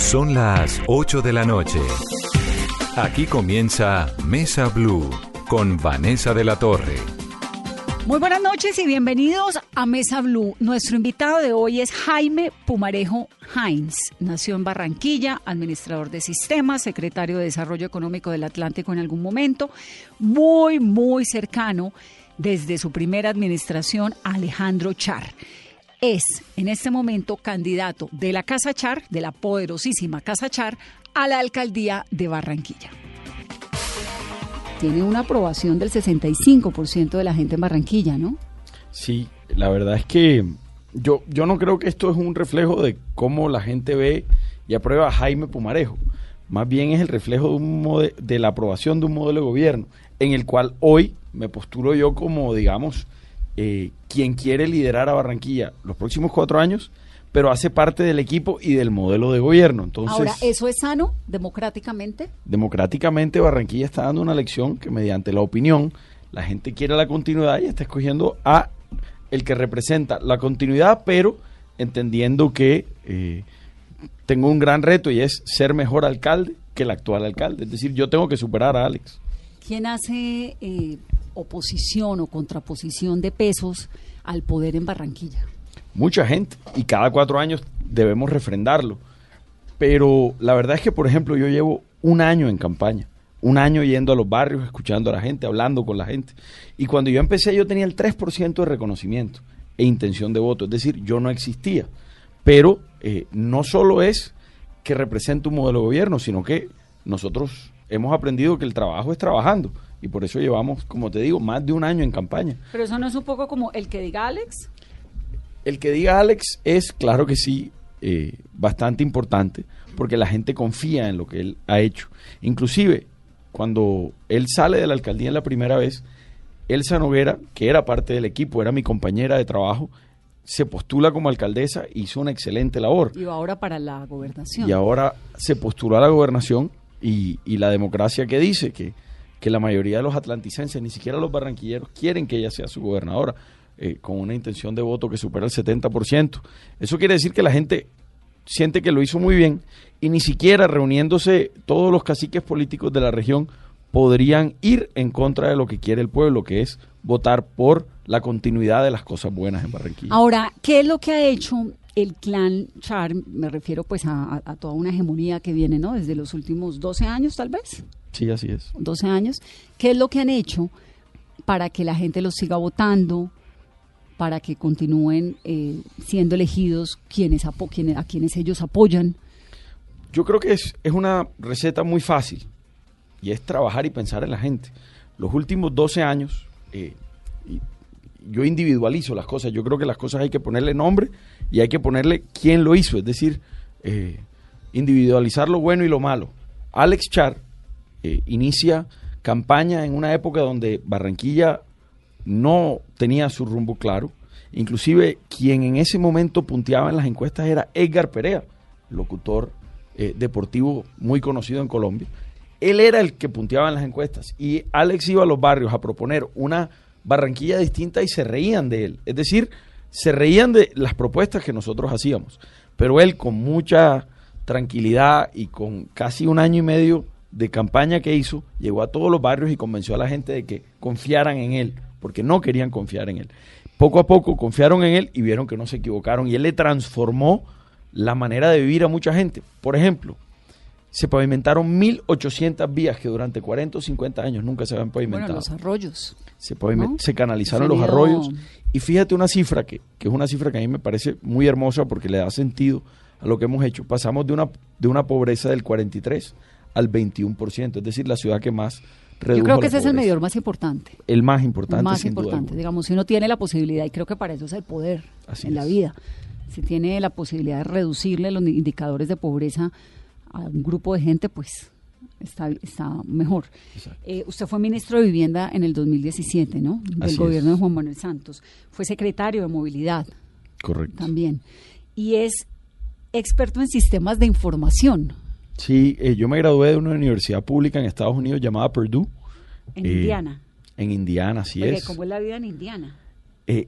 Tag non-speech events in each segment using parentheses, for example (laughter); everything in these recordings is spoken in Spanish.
Son las 8 de la noche. Aquí comienza Mesa Blue con Vanessa de la Torre. Muy buenas noches y bienvenidos a Mesa Blue. Nuestro invitado de hoy es Jaime Pumarejo Heinz. Nació en Barranquilla, administrador de sistemas, secretario de Desarrollo Económico del Atlántico en algún momento, muy, muy cercano desde su primera administración a Alejandro Char. Es en este momento candidato de la Casa Char, de la poderosísima Casa Char, a la alcaldía de Barranquilla. Tiene una aprobación del 65% de la gente en Barranquilla, ¿no? Sí, la verdad es que yo, yo no creo que esto es un reflejo de cómo la gente ve y aprueba a Jaime Pumarejo. Más bien es el reflejo de, un de la aprobación de un modelo de gobierno en el cual hoy me postulo yo como, digamos, eh, quien quiere liderar a Barranquilla los próximos cuatro años pero hace parte del equipo y del modelo de gobierno. Entonces, Ahora, ¿eso es sano democráticamente? Democráticamente Barranquilla está dando una lección que mediante la opinión la gente quiere la continuidad y está escogiendo a el que representa la continuidad, pero entendiendo que eh, tengo un gran reto y es ser mejor alcalde que el actual alcalde. Es decir, yo tengo que superar a Alex. ¿Quién hace eh, oposición o contraposición de pesos al poder en Barranquilla? mucha gente y cada cuatro años debemos refrendarlo. Pero la verdad es que, por ejemplo, yo llevo un año en campaña, un año yendo a los barrios, escuchando a la gente, hablando con la gente. Y cuando yo empecé yo tenía el 3% de reconocimiento e intención de voto, es decir, yo no existía. Pero eh, no solo es que represente un modelo de gobierno, sino que nosotros hemos aprendido que el trabajo es trabajando. Y por eso llevamos, como te digo, más de un año en campaña. Pero eso no es un poco como el que diga Alex. El que diga Alex es, claro que sí, eh, bastante importante, porque la gente confía en lo que él ha hecho. Inclusive, cuando él sale de la alcaldía la primera vez, Elsa Noguera, que era parte del equipo, era mi compañera de trabajo, se postula como alcaldesa, hizo una excelente labor. Y ahora para la gobernación. Y ahora se postuló a la gobernación y, y la democracia que dice que, que la mayoría de los atlanticenses, ni siquiera los barranquilleros, quieren que ella sea su gobernadora. Eh, con una intención de voto que supera el 70%. Eso quiere decir que la gente siente que lo hizo muy bien y ni siquiera reuniéndose todos los caciques políticos de la región podrían ir en contra de lo que quiere el pueblo, que es votar por la continuidad de las cosas buenas en Barranquilla. Ahora, ¿qué es lo que ha hecho el clan Char? Me refiero pues a, a toda una hegemonía que viene, ¿no? Desde los últimos 12 años, tal vez. Sí, así es. 12 años. ¿Qué es lo que han hecho para que la gente los siga votando? para que continúen eh, siendo elegidos quienes, a quienes ellos apoyan? Yo creo que es, es una receta muy fácil y es trabajar y pensar en la gente. Los últimos 12 años, eh, yo individualizo las cosas, yo creo que las cosas hay que ponerle nombre y hay que ponerle quién lo hizo, es decir, eh, individualizar lo bueno y lo malo. Alex Char inicia campaña en una época donde Barranquilla no tenía su rumbo claro. Inclusive quien en ese momento punteaba en las encuestas era Edgar Perea, locutor eh, deportivo muy conocido en Colombia. Él era el que punteaba en las encuestas y Alex iba a los barrios a proponer una Barranquilla distinta y se reían de él. Es decir, se reían de las propuestas que nosotros hacíamos. Pero él con mucha tranquilidad y con casi un año y medio de campaña que hizo, llegó a todos los barrios y convenció a la gente de que confiaran en él porque no querían confiar en él. Poco a poco confiaron en él y vieron que no se equivocaron y él le transformó la manera de vivir a mucha gente. Por ejemplo, se pavimentaron 1.800 vías que durante 40 o 50 años nunca se habían pavimentado. Bueno, los arroyos. Se, se canalizaron los arroyos. Y fíjate una cifra que, que, es una cifra que a mí me parece muy hermosa porque le da sentido a lo que hemos hecho. Pasamos de una, de una pobreza del 43 al 21%, es decir, la ciudad que más yo creo que ese es el medidor más importante. El más importante. más importante. Digamos, si uno tiene la posibilidad, y creo que para eso es el poder en la vida. si tiene la posibilidad de reducirle los indicadores de pobreza a un grupo de gente, pues está, está mejor. Eh, usted fue ministro de Vivienda en el 2017, ¿no? Del gobierno de Juan Manuel Santos. Fue secretario de Movilidad. Correcto. También. Y es experto en sistemas de información. Sí, eh, yo me gradué de una universidad pública en Estados Unidos llamada Purdue. En Indiana. En Indiana, sí es. ¿Cómo es la vida en Indiana?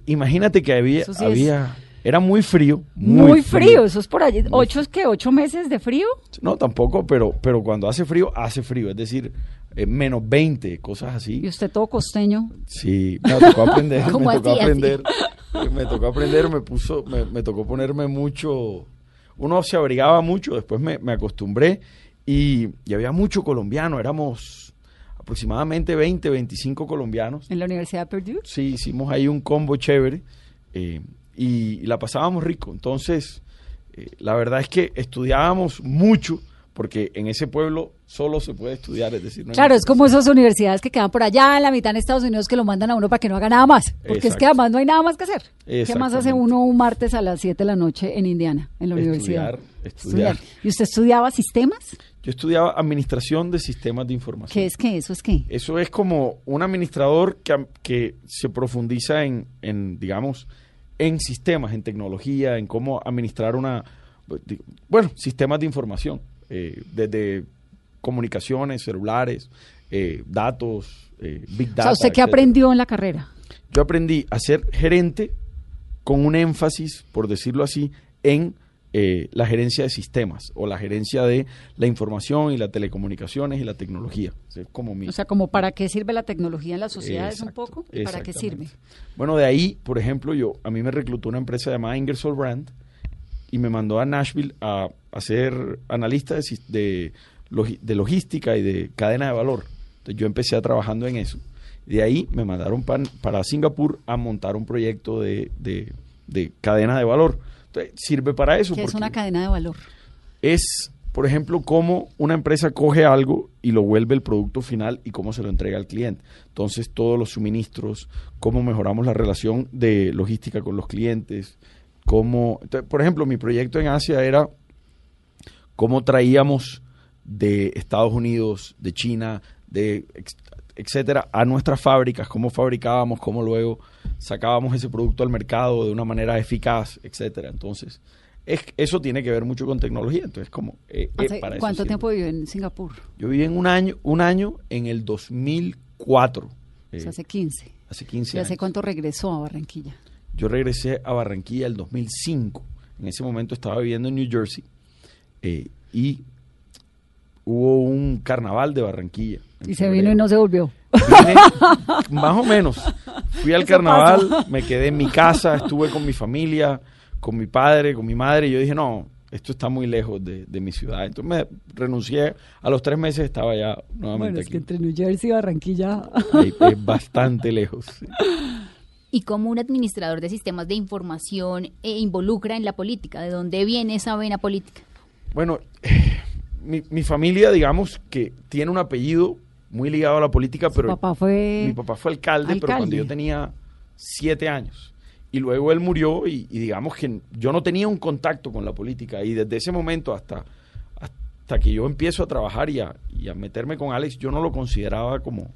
imagínate que había, había era muy frío. Muy, frío. eso es por allí. ¿Ocho es que ocho meses de frío? No, tampoco, pero, pero cuando hace frío, hace frío. Es decir, eh, menos 20, cosas así. ¿Y usted todo costeño? Sí, me tocó (laughs) aprender. me tocó aprender. Me tocó aprender, me puso, me, tocó ponerme mucho. Uno se abrigaba mucho, después me, acostumbré y, y había mucho colombiano. Éramos aproximadamente 20, 25 colombianos. ¿En la Universidad de Purdue? Sí, hicimos ahí un combo chévere. Eh, y, la pasábamos rico. Entonces, eh, la verdad es que estudiábamos mucho porque en ese pueblo solo se puede estudiar, es decir, claro, es como esas universidades que quedan por allá en la mitad en Estados Unidos que lo mandan a uno para que no haga nada más, porque es que además no hay nada más que hacer. ¿Qué más hace uno un martes a las 7 de la noche en Indiana, en la universidad? Estudiar, ¿Y usted estudiaba sistemas? Yo estudiaba administración de sistemas de información. ¿Qué es qué? ¿Eso es qué? Eso es como un administrador que, que se profundiza en, en digamos, en sistemas, en tecnología, en cómo administrar una, bueno, sistemas de información, eh, desde comunicaciones, celulares, eh, datos, eh, big data. ¿usted qué aprendió en la carrera? Yo aprendí a ser gerente con un énfasis, por decirlo así, en eh, la gerencia de sistemas o la gerencia de la información y las telecomunicaciones y la tecnología. como O sea, como para qué sirve la tecnología en las sociedades un poco y para qué sirve. Bueno, de ahí, por ejemplo, yo a mí me reclutó una empresa llamada Ingersoll Brand y me mandó a Nashville a, ser analista de, de, logística y de cadena de valor. Entonces yo empecé a trabajando en eso. De ahí me mandaron para Singapur a montar un proyecto de, de cadena de valor sirve para eso. ¿Qué es una cadena de valor? Es, por ejemplo, cómo una empresa coge algo y lo vuelve el producto final y cómo se lo entrega al cliente. Entonces, todos los suministros, cómo mejoramos la relación de logística con los clientes, cómo... por ejemplo, mi proyecto en Asia era cómo traíamos de Estados Unidos, de China, de etcétera, a nuestras fábricas, cómo fabricábamos, cómo luego sacábamos ese producto al mercado de una manera eficaz, etcétera. Entonces, es, eso tiene que ver mucho con tecnología. Entonces, como eh, eh, ¿Cuánto tiempo vivió en Singapur? Yo viví en un año, un año en el 2004. hace 15. Hace 15 ¿Y hace cuánto regresó a Barranquilla? Yo regresé a Barranquilla el 2005. En ese momento estaba viviendo en New Jersey eh, y hubo un carnaval de Barranquilla. Y se vino y no se volvió. más o menos. Fui al carnaval, me quedé en mi casa, estuve con mi familia, con mi padre, con mi madre, y yo dije, no, esto está muy lejos de, mi ciudad. Entonces me renuncié, a los tres meses estaba ya nuevamente bueno, es que entre New Jersey y Barranquilla... es bastante lejos. y cómo un administrador de sistemas de información e involucra en la política? ¿De dónde viene esa vena política? Bueno, mi, mi, familia, digamos, que tiene un apellido muy ligado a la política, pero papá fue mi papá fue alcalde, pero cuando yo tenía siete años. Y luego él murió y, digamos que yo no tenía un contacto con la política. Y desde ese momento hasta, hasta que yo empiezo a trabajar y a, y a meterme con Alex, yo no lo consideraba como,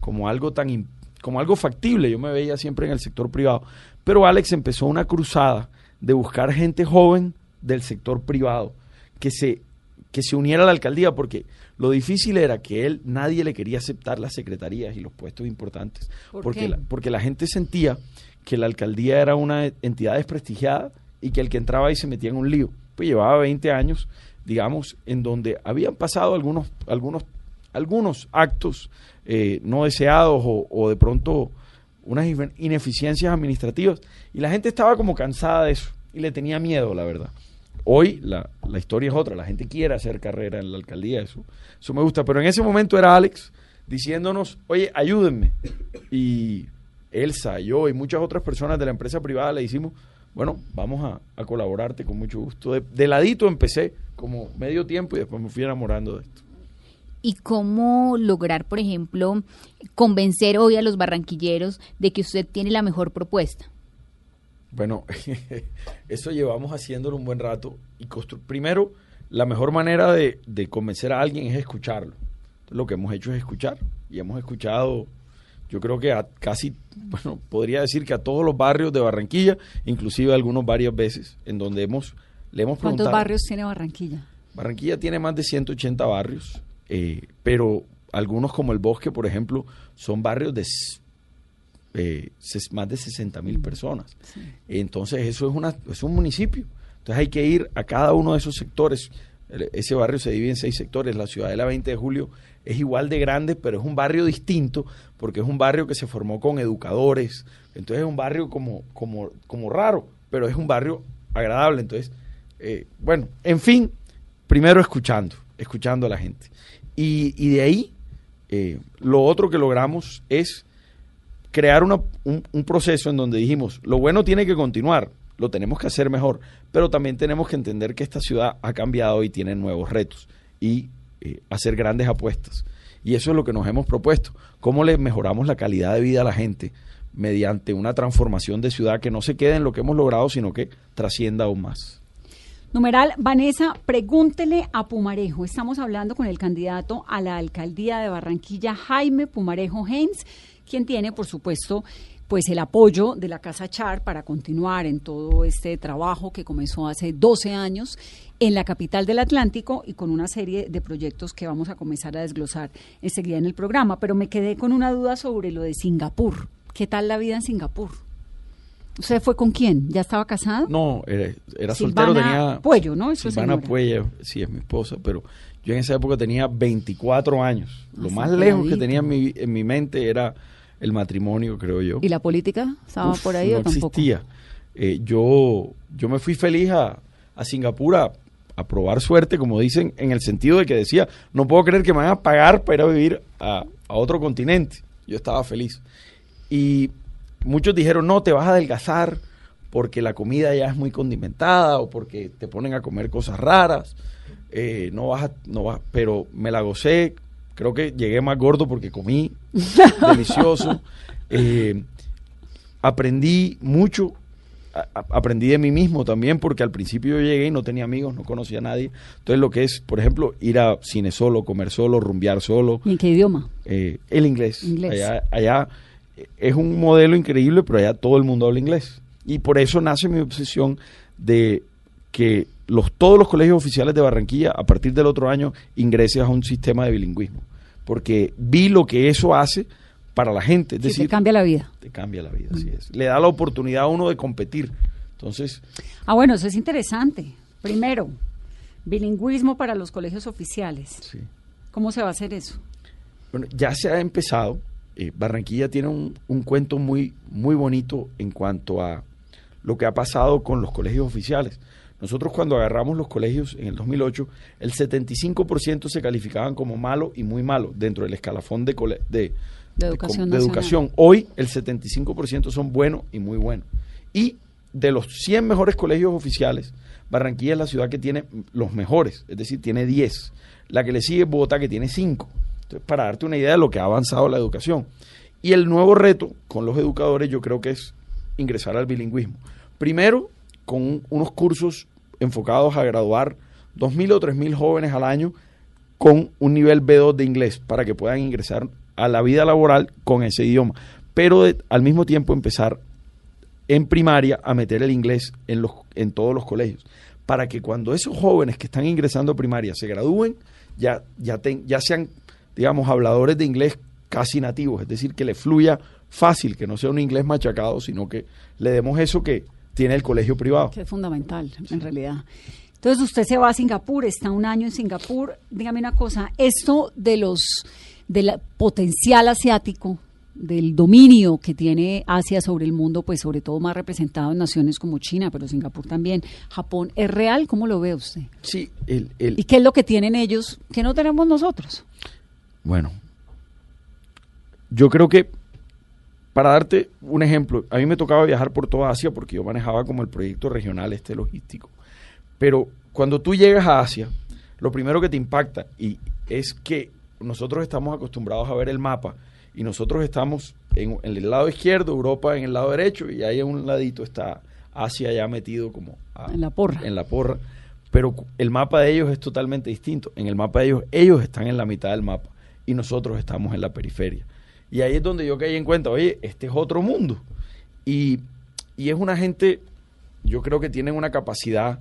como algo tan como algo factible. Yo me veía siempre en el sector privado. Pero Alex empezó una cruzada de buscar gente joven del sector privado que se que se uniera a la alcaldía, porque lo difícil era que él, nadie le quería aceptar las secretarías y los puestos importantes, porque, La, porque la gente sentía que la alcaldía era una entidad desprestigiada y que el que entraba ahí se metía en un lío. Pues llevaba 20 años, digamos, en donde habían pasado algunos, algunos, algunos actos eh, no deseados o, o de pronto unas ineficiencias administrativas y la gente estaba como cansada de eso y le tenía miedo, la verdad. Hoy la, la, historia es otra, la gente quiere hacer carrera en la alcaldía, eso, eso me gusta, pero en ese momento era Alex diciéndonos, oye, ayúdenme. Y Elsa, yo y muchas otras personas de la empresa privada le hicimos, bueno, vamos a, colaborarte con mucho gusto. De, de, ladito empecé como medio tiempo y después me fui enamorando de esto. ¿Y cómo lograr, por ejemplo, convencer hoy a los barranquilleros de que usted tiene la mejor propuesta? Bueno, (laughs) eso llevamos haciéndolo un buen rato. y Primero, la mejor manera de, de, convencer a alguien es escucharlo. Lo que hemos hecho es escuchar. Y hemos escuchado, yo creo que a casi, bueno, podría decir que a todos los barrios de Barranquilla, inclusive algunos varias veces, en donde hemos, le hemos preguntado. ¿Cuántos barrios tiene Barranquilla? Barranquilla tiene más de 180 barrios, eh, pero algunos como el Bosque, por ejemplo, son barrios de eh, más de 60 mil personas. Entonces eso es, una, es un municipio. Entonces hay que ir a cada uno de esos sectores. Ese barrio se divide en seis sectores. La ciudad de la 20 de julio es igual de grande, pero es un barrio distinto porque es un barrio que se formó con educadores. Entonces es un barrio como, como, como raro, pero es un barrio agradable. Entonces, eh, bueno, en fin, primero escuchando, escuchando a la gente. Y, y de ahí, eh, lo otro que logramos es crear un, un, proceso en donde dijimos, lo bueno tiene que continuar, lo tenemos que hacer mejor, pero también tenemos que entender que esta ciudad ha cambiado y tiene nuevos retos y eh, hacer grandes apuestas. Y eso es lo que nos hemos propuesto, cómo le mejoramos la calidad de vida a la gente mediante una transformación de ciudad que no se quede en lo que hemos logrado, sino que trascienda aún más. Numeral, Vanessa, pregúntele a Pumarejo. Estamos hablando con el candidato a la alcaldía de Barranquilla, Jaime Pumarejo Haynes quien tiene, por supuesto, pues el apoyo de la Casa Char para continuar en todo este trabajo que comenzó hace 12 años en la capital del Atlántico y con una serie de proyectos que vamos a comenzar a desglosar enseguida en el programa. Pero me quedé con una duda sobre lo de Singapur. ¿Qué tal la vida en Singapur? ¿Usted fue con quién? ¿Ya estaba casado? No, era, soltero, tenía... Puello, ¿no? Silvana Puello, sí, es mi esposa, pero yo en esa época tenía 24 años. Lo ah, más lejos que tenía en mi, en mi mente era el matrimonio, creo yo. ¿Y la política estaba por ahí no o tampoco? existía. Eh, yo, yo me fui feliz a, a Singapur a, probar suerte, como dicen, en el sentido de que decía, no puedo creer que me van a pagar para ir a vivir a, a otro continente. Yo estaba feliz. Y muchos dijeron, no, te vas a adelgazar porque la comida ya es muy condimentada o porque te ponen a comer cosas raras. Eh, no vas no vas, pero me la gocé, Creo que llegué más gordo porque comí (laughs) delicioso. Eh, aprendí mucho. aprendí de mí mismo también porque al principio yo llegué y no tenía amigos, no conocía a nadie. Entonces lo que es, por ejemplo, ir a cine solo, comer solo, rumbear solo. ¿Y en qué idioma? Eh, el inglés. Allá, allá es un modelo increíble, pero allá todo el mundo habla inglés. Y por eso nace mi obsesión de que los, todos los colegios oficiales de Barranquilla, a partir del otro año, ingresen a un sistema de bilingüismo porque vi lo que eso hace para la gente. Es decir, te cambia la vida. Te cambia la vida, así es. Le da la oportunidad a uno de competir. Entonces. Ah, bueno, eso es interesante. Primero, bilingüismo para los colegios oficiales. Sí. ¿Cómo se va a hacer eso? Bueno, ya se ha empezado. Eh, Barranquilla tiene un, un, cuento muy, muy bonito en cuanto a lo que ha pasado con los colegios oficiales. Nosotros cuando agarramos los colegios en el 2008, el 75% se calificaban como malo y muy malo dentro del escalafón de, de, educación, de, educación. Hoy el 75% son buenos y muy buenos. Y de los 100 mejores colegios oficiales, Barranquilla es la ciudad que tiene los mejores, es decir, tiene 10. La que le sigue es Bogotá, que tiene 5. Entonces, para darte una idea de lo que ha avanzado la educación. Y el nuevo reto con los educadores yo creo que es ingresar al bilingüismo. Primero, con unos cursos enfocados a graduar 2.000 o 3.000 jóvenes al año con un nivel B2 de inglés para que puedan ingresar a la vida laboral con ese idioma. Pero al mismo tiempo empezar en primaria a meter el inglés en, los, en todos los colegios. Para que cuando esos jóvenes que están ingresando a primaria se gradúen, ya, ya, ya sean, digamos, habladores de inglés casi nativos. Es decir, que le fluya fácil, que no sea un inglés machacado, sino que le demos eso que, tiene el colegio privado. Que es fundamental, en realidad. Entonces usted se va a Singapur, está un año en Singapur. Dígame una cosa, esto de los del potencial asiático, del dominio que tiene Asia sobre el mundo, pues sobre todo más representado en naciones como China, pero Singapur también, Japón, ¿es real? ¿Cómo lo ve usted? Sí. ¿Y qué es lo que tienen ellos que no tenemos nosotros? Bueno, yo creo que para darte un ejemplo, a mí me tocaba viajar por toda Asia porque yo manejaba como el proyecto regional este logístico. Pero cuando tú llegas a Asia, lo primero que te impacta y es que nosotros estamos acostumbrados a ver el mapa y nosotros estamos en, el lado izquierdo, Europa en el lado derecho y ahí a un ladito está Asia ya metido como a- En la porra. en la porra, pero el mapa de ellos es totalmente distinto. En el mapa de ellos, ellos están en la mitad del mapa y nosotros estamos en la periferia. Y ahí es donde yo caí en cuenta, oye, este es otro mundo. Y, y es una gente, yo creo que tienen una capacidad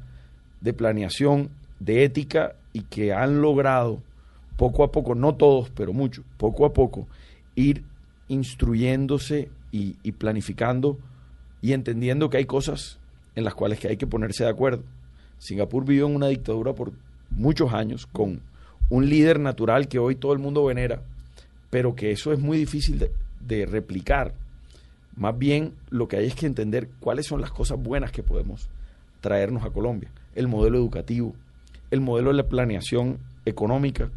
de planeación, de ética y que han logrado poco a poco, no todos, pero muchos, poco a poco, ir instruyéndose y, y planificando y entendiendo que hay cosas en las cuales que hay que ponerse de acuerdo. Singapur vivió en una dictadura por muchos años con un líder natural que hoy todo el mundo venera, pero que eso es muy difícil de, de replicar. Más bien lo que hay es que entender cuáles son las cosas buenas que podemos traernos a Colombia. El modelo educativo, el modelo de la planeación económica.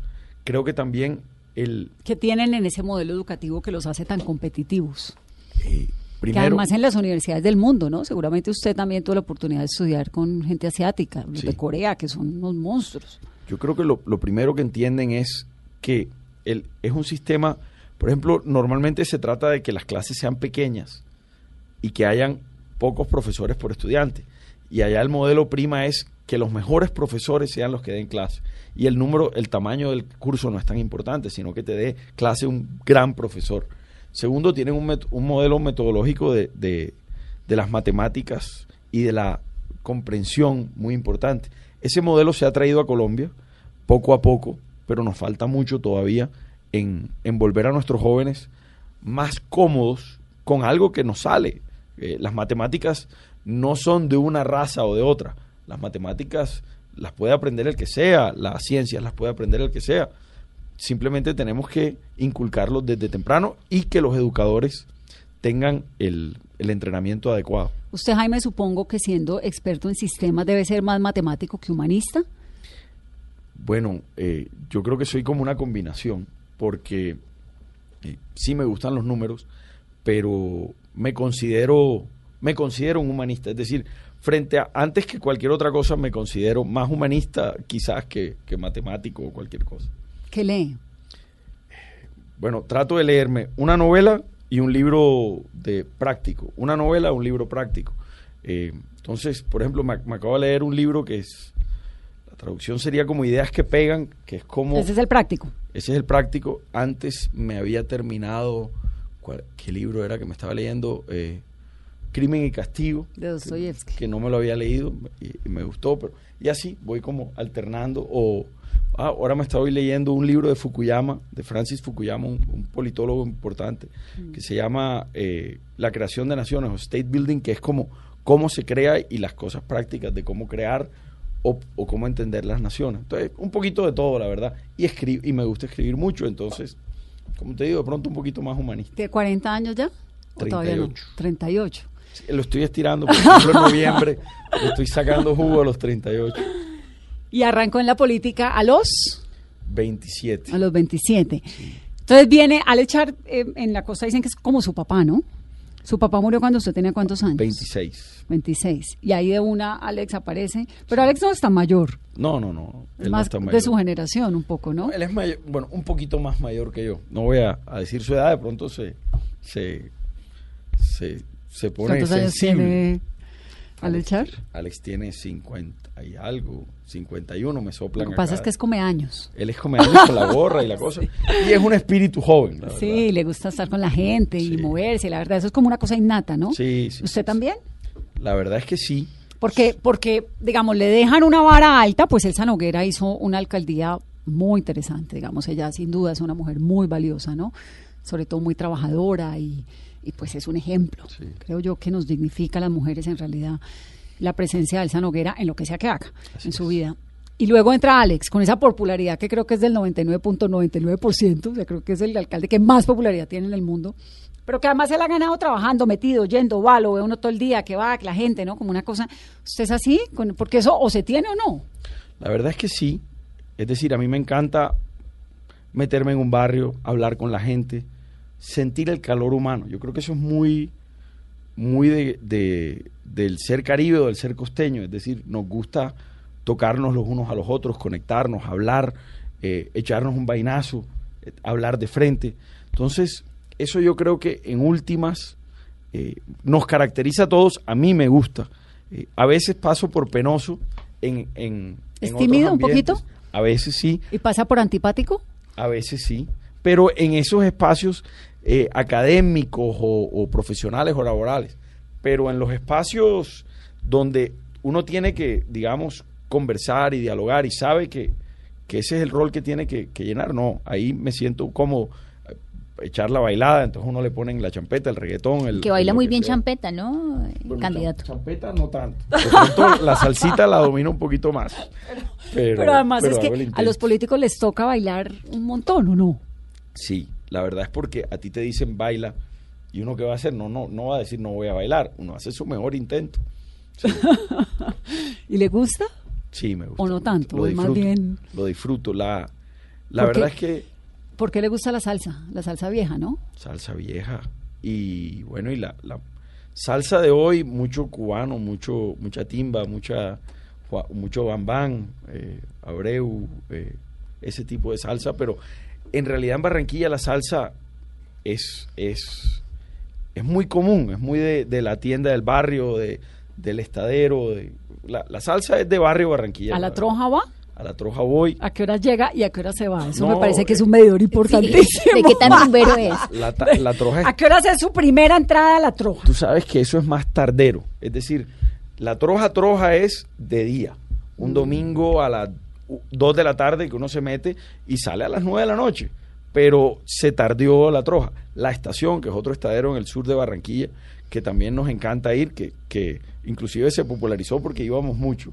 Creo que también el... que tienen en ese modelo educativo que los hace tan competitivos. eh, que primero, además en las universidades del mundo, ¿no? Seguramente usted también tuvo la oportunidad de estudiar con gente asiática, los Sí. de Corea, que son unos monstruos. Yo creo que lo, lo primero que entienden es que es un sistema, por ejemplo, normalmente se trata de que las clases sean pequeñas y que hayan pocos profesores por estudiante. Y allá el modelo prima es que los mejores profesores sean los que den clase. Y el número, el tamaño del curso no es tan importante, sino que te dé clase un gran profesor. Segundo, tienen un, modelo metodológico de- de las matemáticas y de la comprensión muy importante. Ese modelo se ha traído a Colombia poco a poco, pero nos falta mucho todavía en, volver a nuestros jóvenes más cómodos con algo que nos sale. Eh, las matemáticas no son de una raza o de otra. Las matemáticas las puede aprender el que sea, las ciencias las puede aprender el que sea. Simplemente tenemos que inculcarlos desde temprano y que los educadores tengan el entrenamiento adecuado. Usted, Jaime, supongo que siendo experto en sistemas debe ser más matemático que humanista. Bueno, eh, yo creo que soy como una combinación, porque eh, sí me gustan los números, pero me considero, me considero un humanista. Es decir, frente a, antes que cualquier otra cosa, me considero más humanista quizás que, que matemático o cualquier cosa. ¿Qué lee? Bueno, trato de leerme una novela y un libro de práctico. Una novela, un libro práctico. Eh, entonces, por ejemplo, me, me acabo de leer un libro que es, traducción sería como ideas que pegan, que es como... Ese es el práctico. Ese es el práctico. Antes me había terminado, ¿cuál- ¿qué libro era que me estaba leyendo? Eh, Crimen y Castigo. De Dostoyevsky. Que no me lo había leído y, y me gustó. pero Y así voy como alternando. O ah, ahora me estoy leyendo un libro de Fukuyama, de Francis Fukuyama, un, un politólogo importante, que se llama eh, La creación de naciones o State Building, que es como cómo se crea y las cosas prácticas de cómo crear o, o cómo entender las naciones. Entonces, un poquito de todo, la verdad. Y, escri- y me gusta escribir mucho, entonces, como te digo, de pronto un poquito más humanista. ¿Tiene 40 años ya? ¿O todavía no? 38. 38. Sí, Lo estoy estirando, por ejemplo, en noviembre (laughs) le estoy sacando jugo a los 38, Y arrancó en la política a los, 27. a los 27. Entonces viene al echar eh, en la costa, dicen que es como su papá, ¿no? Su papá murió cuando usted tenía cuántos años? 26. 26. Y ahí de una Alex aparece. Pero Alex no está mayor. No, no, no. Es él no más está de mayor. su generación un poco, ¿no? No, él es mayor, bueno, un poquito más mayor que yo. No voy a, a decir su edad, de pronto se, se, se, se pone ¿Cuántos años sensible. tiene al echar? Alex tiene 50 y algo, 51, me soplan Lo que pasa acá. es que es come años. Él es como años con la gorra y la (laughs) cosa. Y es un espíritu joven, la Sí, verdad. le gusta estar con la gente y moverse. La verdad, eso es como una cosa innata, ¿no? Sí, sí, ¿Usted sí, también? La verdad es que sí. Porque, porque, digamos, le dejan una vara alta, pues Elsa Noguera hizo una alcaldía muy interesante, digamos, ella sin duda es una mujer muy valiosa, ¿no? Sobre todo muy trabajadora y, y pues es un ejemplo. Sí. Creo yo que nos dignifica a las mujeres en realidad la presencia de Elsa Noguera en lo que sea que haga Así en su es. vida. Y luego entra Alex con esa popularidad que creo que es del 99.99%, o sea, creo que es el alcalde que más popularidad tiene en el mundo, pero que además se la ha ganado trabajando, metido, yendo, va, lo ve uno todo el día, que va, que la gente, ¿no? Como una cosa. ¿Usted es así? Porque eso o se tiene o no. La verdad es que sí. Es decir, a mí me encanta meterme en un barrio, hablar con la gente, sentir el calor humano. Yo creo que eso es muy, muy de, de- del ser caribe o del ser costeño. Es decir, nos gusta tocarnos los unos a los otros, conectarnos, hablar, eh, echarnos un vainazo, eh, hablar de frente. Entonces, eso yo creo que en últimas eh, nos caracteriza a todos. A mí me gusta a veces paso por penoso en... en ¿Es en tímido otros un poquito? A veces sí, ¿Y pasa por antipático? a veces sí. Pero en esos espacios eh, académicos o, o profesionales o laborales. Pero en los espacios donde uno tiene que, digamos, conversar y dialogar y sabe que, que ese es el rol que tiene que, que llenar, no. Ahí me siento como eh, echar la bailada, entonces uno le ponen la champeta, el reggaetón. El, Que baila muy bien sea. champeta, ¿no? Bueno, Candidato. cham- Champeta no tanto. De pronto (laughs) la salsita la domino un poquito más. Pero, Pero, además pero es que a los políticos les toca bailar un montón, ¿o no? Sí, la verdad es porque a ti te dicen baila y uno qué va a hacer, no, no, no va a decir no voy a bailar, uno hace su mejor intento. Sí, (laughs) ¿Y le gusta? sí, me gusta. ¿O no tanto? Lo Es más disfruto. bien- Lo disfruto. La, la verdad es que ¿Por qué le gusta la salsa? La salsa vieja, ¿no? salsa vieja y bueno y la, la salsa de hoy mucho cubano, mucho mucha timba, mucha mucho bambán, eh, abreu, eh, ese tipo de salsa, pero en realidad en Barranquilla la salsa es es es muy común, es muy de, de la tienda del barrio, de, del estadero, de, la, la salsa es de barrio Barranquilla. ¿A la troja va? A la troja voy. ¿A qué hora llega y a qué hora se va? Eso No, me parece que es eh, un medidor importantísimo. ¿De qué tan rumbero es? (laughs) La, ta- la troja es ¿A qué hora es su primera entrada a la troja? tú sabes que eso es más tardero. Es decir, la troja troja es de día. Mm. Un domingo a las 2 de la tarde que uno se mete y sale a las 9 de la noche. Pero se tardió la troja. La estación, que es otro estadero en el sur de Barranquilla, que también nos encanta ir, que, que inclusive se popularizó porque íbamos mucho.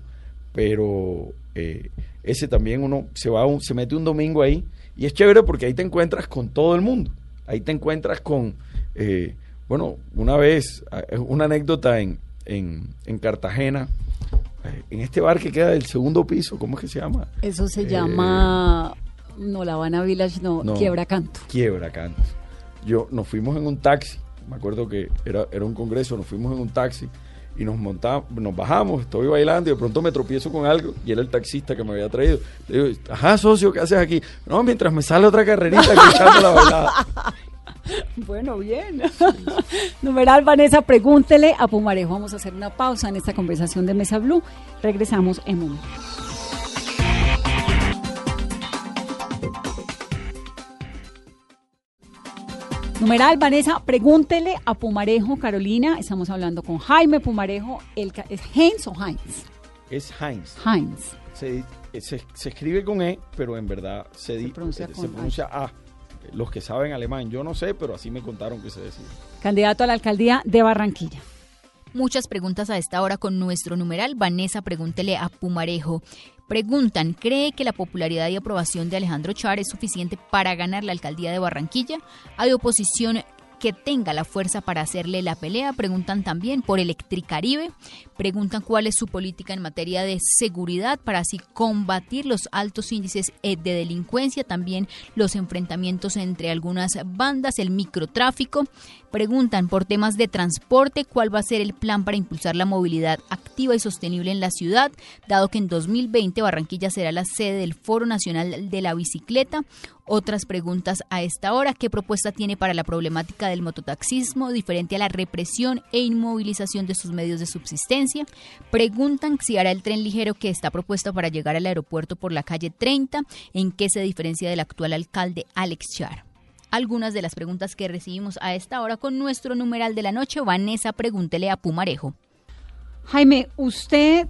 Pero eh, ese también uno se va un- se mete un domingo ahí y es chévere porque ahí te encuentras con todo el mundo. Ahí te encuentras con, eh, bueno, una vez, eh, una anécdota en, en, en Cartagena, en este bar que queda del segundo piso, ¿cómo es que se llama? Eso se Eh, llama... No, La Habana Village, no, No. Quiebra Canto. Quiebra Cantos. Yo, nos fuimos en un taxi, me acuerdo que era, era un congreso, nos fuimos en un taxi y nos montamos, nos bajamos, estoy bailando y de pronto me tropiezo con algo y era el taxista que me había traído. Le digo, ajá, socio, ¿qué haces aquí? No, mientras me sale otra carrerita escuchando la bailada. (laughs) (laughs) Bueno, bien. (laughs) Numeral Vanessa, pregúntele a Pumarejo. Vamos a hacer una pausa en esta conversación de Mesa Blue. Regresamos en un momento. Numeral Vanessa, pregúntele a Pumarejo, Carolina. Estamos hablando con Jaime Pumarejo. El, ¿Es Heinz o Heinz? Es Heinz. Heinz. Se, se- se escribe con E, pero en verdad se, di- pronuncia se con pronuncia A. Los que saben alemán, yo no sé, pero así me contaron que se decía. Candidato a la alcaldía de Barranquilla. Muchas preguntas a esta hora con nuestro numeral. Vanessa, pregúntele a Pumarejo. Preguntan, ¿cree que la popularidad y aprobación de Alejandro Char es suficiente para ganar la alcaldía de Barranquilla? ¿Hay oposición que tenga la fuerza para hacerle la pelea? Preguntan también por Electricaribe. Preguntan cuál es su política en materia de seguridad para así combatir los altos índices eh, de delincuencia, también los enfrentamientos entre algunas bandas, el microtráfico. Preguntan por temas de transporte, cuál va a ser el plan para impulsar la movilidad activa y sostenible en la ciudad, dado que en 2020 Barranquilla será la sede del Foro Nacional de la Bicicleta. Otras preguntas a esta hora, ¿qué propuesta tiene para la problemática del mototaxismo diferente a la represión e inmovilización de sus medios de subsistencia? Preguntan si hará el tren ligero que está propuesto para llegar al aeropuerto por la calle 30, en qué se diferencia del actual alcalde Alex Char algunas de las preguntas que recibimos a esta hora con nuestro numeral de la noche. Vanessa, pregúntele a Pumarejo. Jaime, usted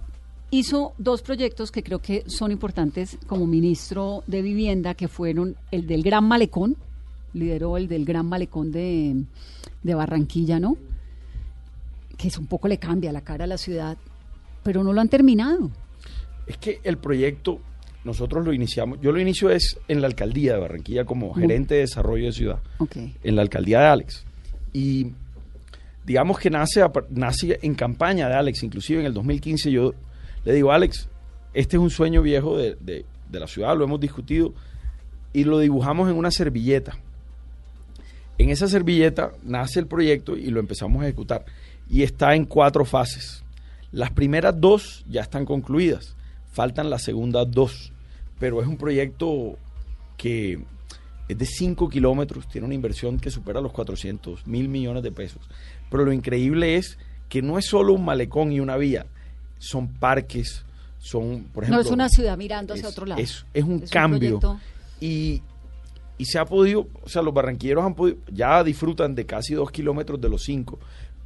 hizo dos proyectos que creo que son importantes como ministro de Vivienda, que fueron el del Gran Malecón, lideró el del Gran Malecón de, de Barranquilla, ¿no? Que es un poco le cambia la cara a la ciudad, pero no lo han terminado. Es que el proyecto, nosotros lo iniciamos, yo lo inicio es en la alcaldía de Barranquilla como gerente de desarrollo de ciudad, Ok. en la alcaldía de Alex. Y digamos que nace, nace en campaña de Alex, inclusive en el 2015 yo le digo, Alex, este es un sueño viejo de, de- la ciudad, lo hemos discutido, y lo dibujamos en una servilleta. En esa servilleta nace el proyecto y lo empezamos a ejecutar. Y está en cuatro fases. Las primeras dos ya están concluidas. Faltan las segundas dos. Pero es un proyecto que es de 5 kilómetros, tiene una inversión que supera los 400 mil millones de pesos. Pero lo increíble es que no es solo un malecón y una vía, son parques, son, por ejemplo... no es una ciudad mirando hacia otro lado. Es, es un Es cambio. y, y se ha podido, o sea, los barranquilleros han podido, ya disfrutan de casi dos kilómetros de los cinco.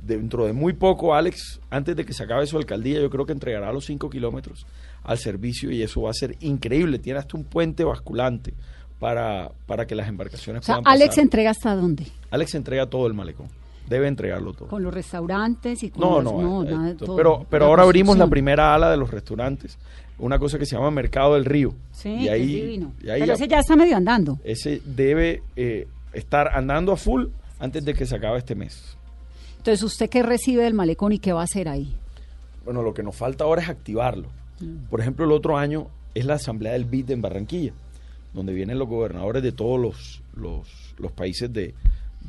Dentro de muy poco, Alex, antes de que se acabe su alcaldía, yo creo que entregará los cinco kilómetros al servicio y eso va a ser increíble. Tiene hasta un puente basculante para, para que las embarcaciones O sea, puedan Alex entrega hasta dónde? Alex entrega todo el malecón. Debe entregarlo todo. Con los restaurantes y con No, las- no, eh, nada eh, todo. pero, pero ahora abrimos la primera ala de los restaurantes, una cosa que se llama Mercado del Río. Sí, y ahí, es divino. y ahí pero ya- ese ya está medio andando. ese debe eh, estar andando a full antes de que se acabe este mes. Entonces, ¿usted qué recibe del malecón y qué va a hacer ahí? Bueno, lo que nos falta ahora es activarlo. Mm. Por ejemplo, el otro año es la Asamblea del BID en Barranquilla, donde vienen los gobernadores de todos los, los, los países de,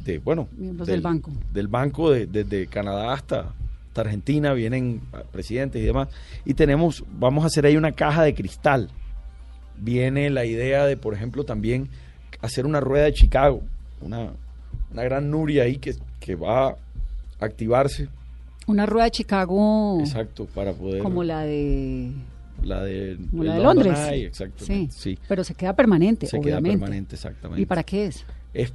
de, bueno, Miembros del banco. Del banco, de- desde Canadá hasta, hasta Argentina, vienen presidentes y demás. Y tenemos, vamos a hacer ahí una caja de cristal. Viene la idea de, por ejemplo, también hacer una rueda de Chicago, una, una gran Nuria ahí que, que va a activarse. Una rueda de Chicago Exacto, para poder... como la de, La de, como la de Londres. Eye, Sí, exactamente. Sí, pero se queda permanente, se queda obviamente. permanente, exactamente. ¿Y para qué es? Es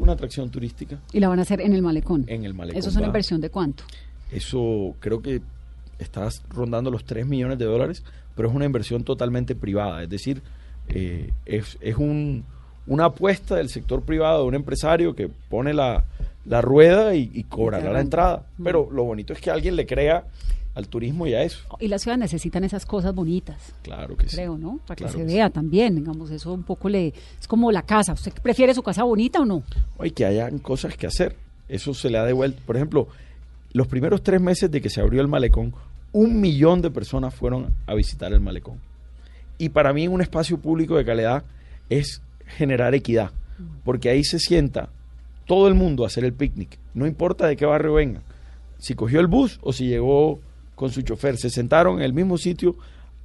una atracción turística Y la van a hacer en el malecón. en el malecón. ¿Eso es una inversión de cuánto? Eso creo que estás rondando los 3 millones de dólares, pero es una inversión totalmente privada. Es decir, eh, es, es un, una apuesta del sector privado, de un empresario que pone la, la rueda y, y cobrará la entrada. Mm. Pero lo bonito es que alguien le crea al turismo y a eso. Y las ciudades necesitan esas cosas bonitas. Claro que sí. creo, ¿no? Para que Claro se que vea también, digamos, eso un poco le... Es como la casa, ¿usted prefiere su casa bonita o no? Hay que hayan cosas que hacer. Eso se le ha devuelto. Por ejemplo, los primeros tres meses de que se abrió el malecón, un millón de personas fueron a visitar el malecón. Y para mí un espacio público de calidad es generar equidad, porque ahí se sienta todo el mundo a hacer el picnic, no importa de qué barrio vengan, si cogió el bus o si llegó con su chofer, se sentaron en el mismo sitio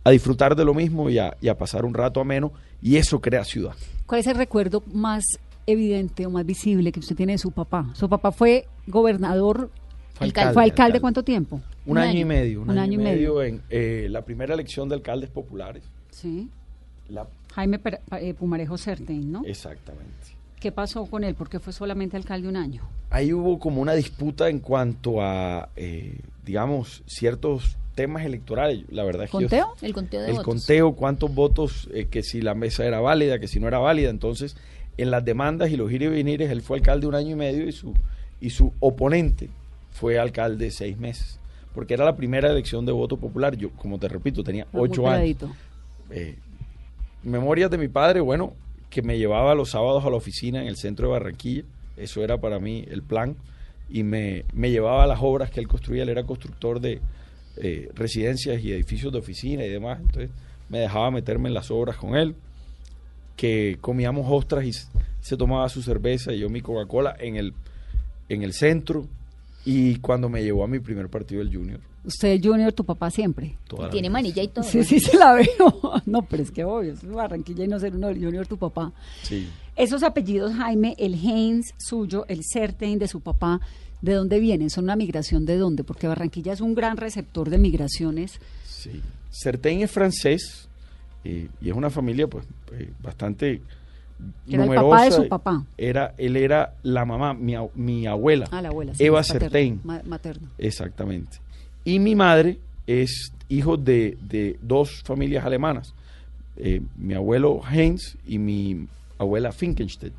a disfrutar de lo mismo y a, y a pasar un rato ameno, y eso crea ciudad. ¿Cuál es el recuerdo más evidente o más visible que usted tiene de su papá? Su papá fue gobernador, Fue ¿fue alcalde, alcalde, alcalde. cuánto tiempo? Un, año, y medio, un, año, y medio, medio. en eh, la primera elección de alcaldes populares. Sí. La- Jaime eh, Pumarejo Certain, ¿no? exactamente. ¿Qué pasó con él? ¿Por qué fue solamente alcalde un año? Ahí hubo como una disputa en cuanto a, eh, digamos, ciertos temas electorales. La verdad es que yo- ¿Conteo? El conteo de el votos. conteo, cuántos votos, eh, que si la mesa era válida, que si no era válida. Entonces, en las demandas y los ir y venires, él fue alcalde un año y medio y su, y su oponente fue alcalde seis meses. Porque era la primera elección de voto popular. Yo, como te repito, tenía ocho años. eh, memorias de mi padre, bueno, que me llevaba los sábados a la oficina en el centro de Barranquilla, eso era para mí el plan, y me, me llevaba a las obras que él construía, él era constructor de eh, residencias y edificios de oficina y demás, entonces me dejaba meterme en las obras con él, que comíamos ostras y se tomaba su cerveza y yo mi Coca-Cola en el, en el centro, y cuando me llevó a mi primer partido del Junior. Usted es junior, tu papá siempre. toda la Tiene manilla y todo. Sí, sí, se la veo. (laughs) No, pero es que obvio, es Barranquilla y no ser uno del junior, tu papá. Sí. Esos apellidos, Jaime, el Heinz suyo, el Certain de su papá, ¿de dónde vienen? ¿Son una migración de dónde? Porque Barranquilla es un gran receptor de migraciones. Sí. Certain es francés eh, y es una familia pues eh, bastante era el papá de su papá. Era, él era la mamá, mi, abuela. Ah, la abuela. sí, Eva paterna, Certain. ma- materna. Exactamente. Y mi madre es hijo de, de dos familias alemanas. Eh, mi abuelo Heinz y mi abuela Finkenstedt.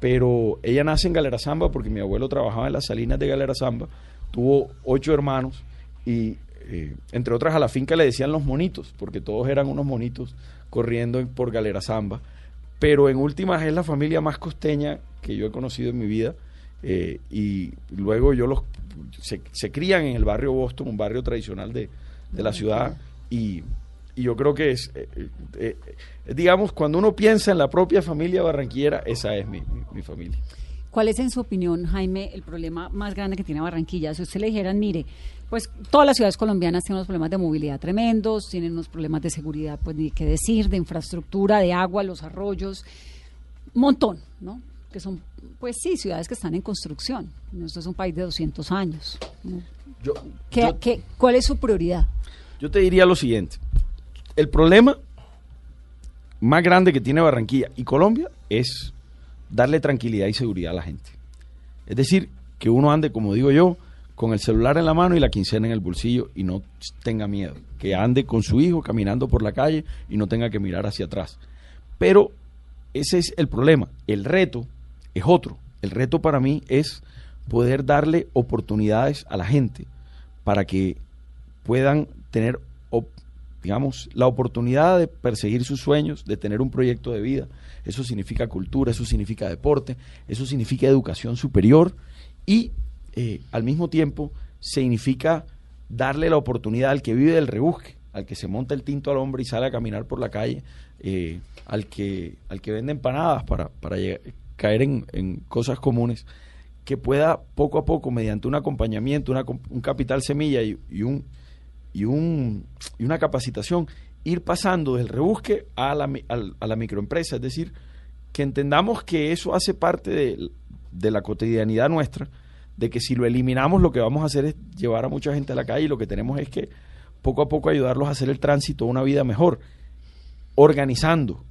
Pero ella nace en Galerazamba porque mi abuelo trabajaba en las salinas de Galerazamba. Tuvo ocho hermanos y, eh, entre otras, a la finca le decían los monitos, porque todos eran unos monitos corriendo en- por Galerazamba. Pero en últimas es la familia más costeña que yo he conocido en mi vida. eh, y luego yo los se, se crían en el barrio Boston, un barrio tradicional de, de la ciudad. Y, y yo creo que es, eh, eh, eh, digamos, cuando uno piensa en la propia familia barranquillera, esa es mi, mi- mi familia. ¿Cuál es, en su opinión, Jaime, el problema más grande que tiene Barranquilla? Si usted le dijeran, mire, pues todas las ciudades colombianas tienen unos problemas de movilidad tremendos, tienen unos problemas de seguridad, pues ni qué decir, de infraestructura, de agua, los arroyos, un montón, ¿no? Que son, pues sí, ciudades que están en construcción. Esto es un país de 200 años. ¿no? Yo, ¿Qué- yo- qué- ¿Cuál es su prioridad? Yo te diría lo siguiente. El problema más grande que tiene Barranquilla y Colombia es darle tranquilidad y seguridad a la gente. Es decir, que uno ande, como digo yo, con el celular en la mano y la quincena en el bolsillo y no tenga miedo. Que ande con su hijo caminando por la calle y no tenga que mirar hacia atrás. Pero ese es el problema. El reto es otro. El reto para mí es poder darle oportunidades a la gente para que puedan tener, digamos, la oportunidad de perseguir sus sueños, de tener un proyecto de vida. Eso significa cultura, eso significa deporte, eso significa educación superior y eh, al mismo tiempo significa darle la oportunidad al que vive del rebusque, al que se monta el tinto al hombre y sale a caminar por la calle, eh, al, que, al que vende empanadas para, para caer en, en cosas comunes, que pueda poco a poco, mediante un acompañamiento, un capital semilla y, un, y, un, y una capacitación, ir pasando del rebusque a la, a, la microempresa. Es decir, que entendamos que eso hace parte de, de, la cotidianidad nuestra, de que si lo eliminamos lo que vamos a hacer es llevar a mucha gente a la calle y lo que tenemos es que poco a poco ayudarlos a hacer el tránsito a una vida mejor, organizando,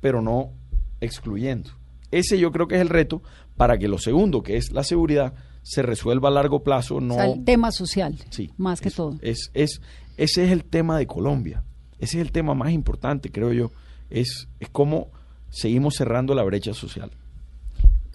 pero no excluyendo. Ese yo creo que es el reto para que lo segundo, que es la seguridad, se resuelva a largo plazo. No, el tema social, sí, más que todo. Es, es, ese es el tema de Colombia. Ese es el tema más importante, creo yo. Es, es cómo seguimos cerrando la brecha social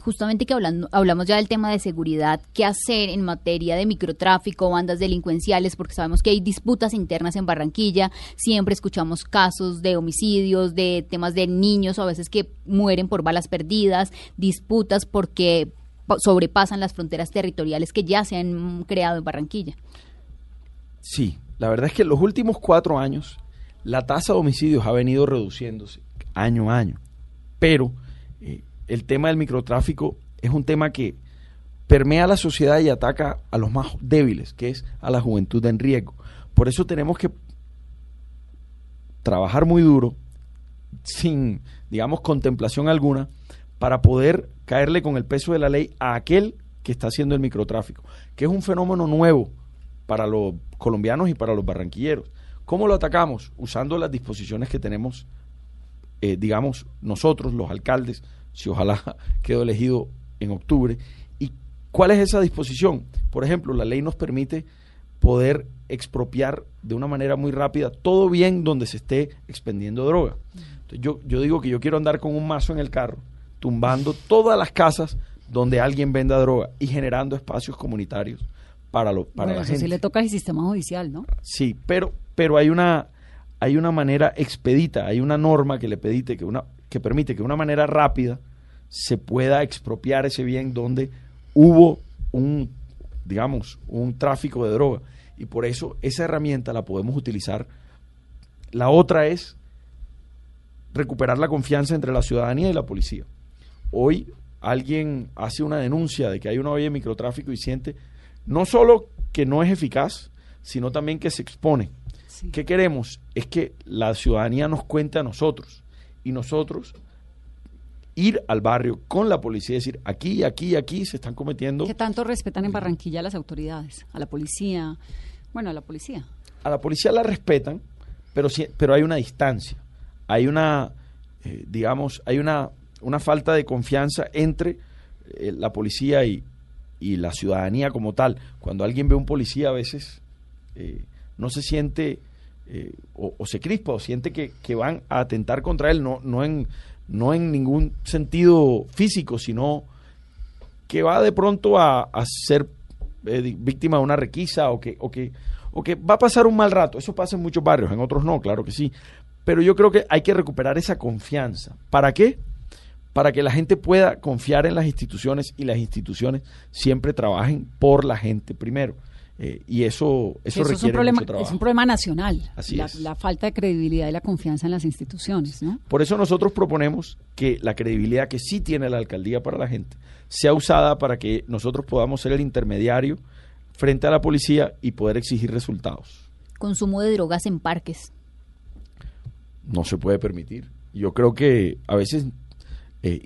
justamente que hablando, hablamos ya del tema de seguridad, ¿qué hacer en materia de microtráfico, bandas delincuenciales? Porque sabemos que hay disputas internas en Barranquilla, siempre escuchamos casos de homicidios, de temas de niños a veces que mueren por balas perdidas, disputas porque sobrepasan las fronteras territoriales que ya se han creado en Barranquilla. Sí, la verdad es que en los últimos cuatro años la tasa de homicidios ha venido reduciéndose año a año, pero eh, el tema del microtráfico es un tema que permea la sociedad y ataca a los más débiles, que es a la juventud en riesgo. Por eso tenemos que trabajar muy duro, sin, digamos, contemplación alguna, para poder caerle con el peso de la ley a aquel que está haciendo el microtráfico, que es un fenómeno nuevo para los colombianos y para los barranquilleros. ¿Cómo lo atacamos? Usando las disposiciones que tenemos, eh, digamos, nosotros, los alcaldes, si ojalá (laughs) quedó elegido en octubre. ¿Y cuál es esa disposición? Por ejemplo, la ley nos permite poder expropiar de una manera muy rápida todo bien donde se esté expendiendo droga. Entonces, yo, yo digo que yo quiero andar con un mazo en el carro, tumbando todas las casas donde alguien venda droga y generando espacios comunitarios para, lo, para la gente. le toca al sistema judicial, ¿no? Sí, pero, pero hay una hay una manera expedita, hay una norma que le pedite que una que permite que de una manera rápida se pueda expropiar ese bien donde hubo un, digamos, un tráfico de droga. Y por eso esa herramienta la podemos utilizar. La otra es recuperar la confianza entre la ciudadanía y la policía. Hoy alguien hace una denuncia de que hay una olla de microtráfico y siente no solo que no es eficaz, sino también que se expone. ¿Qué queremos? Es que la ciudadanía nos cuente a nosotros y nosotros ir al barrio con la policía y decir, aquí, aquí, aquí se están cometiendo... ¿Qué tanto respetan en Barranquilla a las autoridades? A la policía, bueno, a la policía. A la policía la respetan, pero, pero hay una distancia, hay una, eh, digamos, hay una, una falta de confianza entre eh, la policía y, y, la ciudadanía como tal. Cuando alguien ve a un policía a veces eh, no se siente eh, o, se crispa o siente que, van a atentar contra él, no, no, en, no en ningún sentido físico, sino que va de pronto a, ser eh, víctima de una requisa o que, o, que, o que va a pasar un mal rato. Eso pasa en muchos barrios, en otros no, claro que sí. Pero yo creo que hay que recuperar esa confianza. ¿Para qué? Para que la gente pueda confiar en las instituciones y las instituciones siempre trabajen por la gente primero. Eh, y eso, eso, requiere es un problema, mucho trabajo. Es un problema nacional, la, la, falta de credibilidad y la confianza en las instituciones. ¿no? Por eso nosotros proponemos que la credibilidad que sí tiene la alcaldía para la gente sea usada para que nosotros podamos ser el intermediario frente a la policía y poder exigir resultados. Consumo de drogas en parques. No se puede permitir. Yo creo que a veces eh,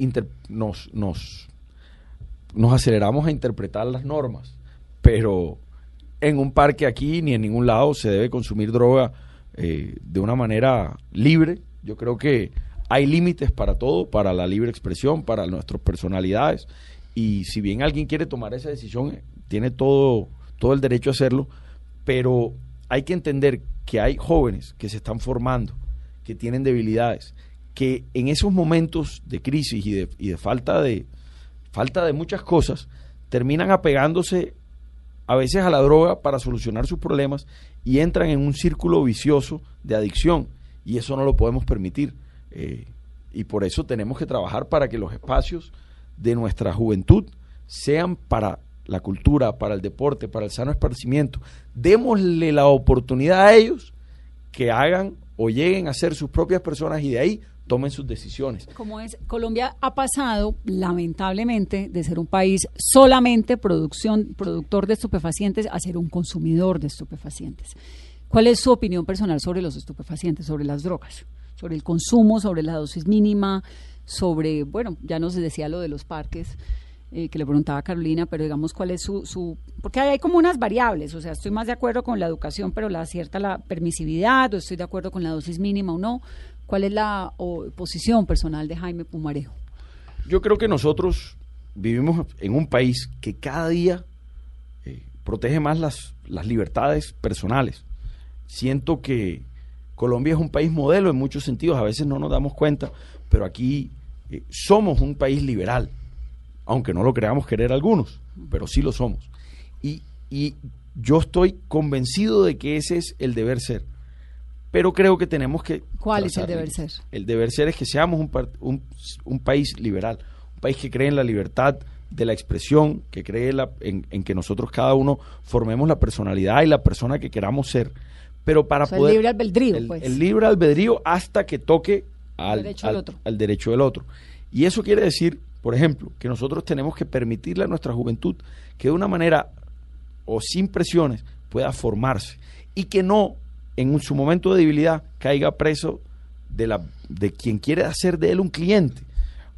nos, nos, nos aceleramos a interpretar las normas, pero en un parque aquí ni en ningún lado se debe consumir droga eh, de una manera libre. Yo creo que hay límites para todo, para la libre expresión, para nuestras personalidades. Y si bien alguien quiere tomar esa decisión, tiene todo, todo el derecho a hacerlo, pero hay que entender que hay jóvenes que se están formando, que tienen debilidades, que en esos momentos de crisis y de, y de falta de falta de muchas cosas, terminan apegándose a veces a la droga para solucionar sus problemas y entran en un círculo vicioso de adicción y eso no lo podemos permitir. Eh, y por eso tenemos que trabajar para que los espacios de nuestra juventud sean para la cultura, para el deporte, para el sano esparcimiento. Démosle la oportunidad a ellos que hagan o lleguen a ser sus propias personas y de ahí tomen sus decisiones. Como es, Colombia ha pasado, lamentablemente, de ser un país solamente producción, productor de estupefacientes a ser un consumidor de estupefacientes. ¿Cuál es su opinión personal sobre los estupefacientes, sobre las drogas, sobre el consumo, sobre la dosis mínima, sobre, bueno, ya nos decía lo de los parques? Eh, que le preguntaba Carolina, pero digamos cuál es su, su porque hay, como unas variables, o sea, estoy más de acuerdo con la educación, pero la cierta la permisividad, o estoy de acuerdo con la dosis mínima o no, ¿Cuál es la posición personal de Jaime Pumarejo? Yo creo que nosotros vivimos en un país que cada día eh, protege más las, libertades personales. Siento que Colombia es un país modelo en muchos sentidos, a veces no nos damos cuenta, pero aquí eh, somos un país liberal, aunque no lo creamos querer algunos, pero sí lo somos. Y yo estoy convencido de que ese es el deber ser pero creo que tenemos que... ¿Cuál es el deber ser? El deber ser es que seamos un, un, país liberal, un país que cree en la libertad de la expresión, que cree en, que nosotros cada uno formemos la personalidad y la persona que queramos ser. Pero para poder... El libre albedrío, pues. El libre albedrío hasta que toque al, derecho, al, otro. al derecho del otro. Y eso quiere decir, por ejemplo, que nosotros tenemos que permitirle a nuestra juventud que de una manera o sin presiones pueda formarse y que no en su momento de debilidad caiga preso de, la, de quien quiere hacer de él un cliente.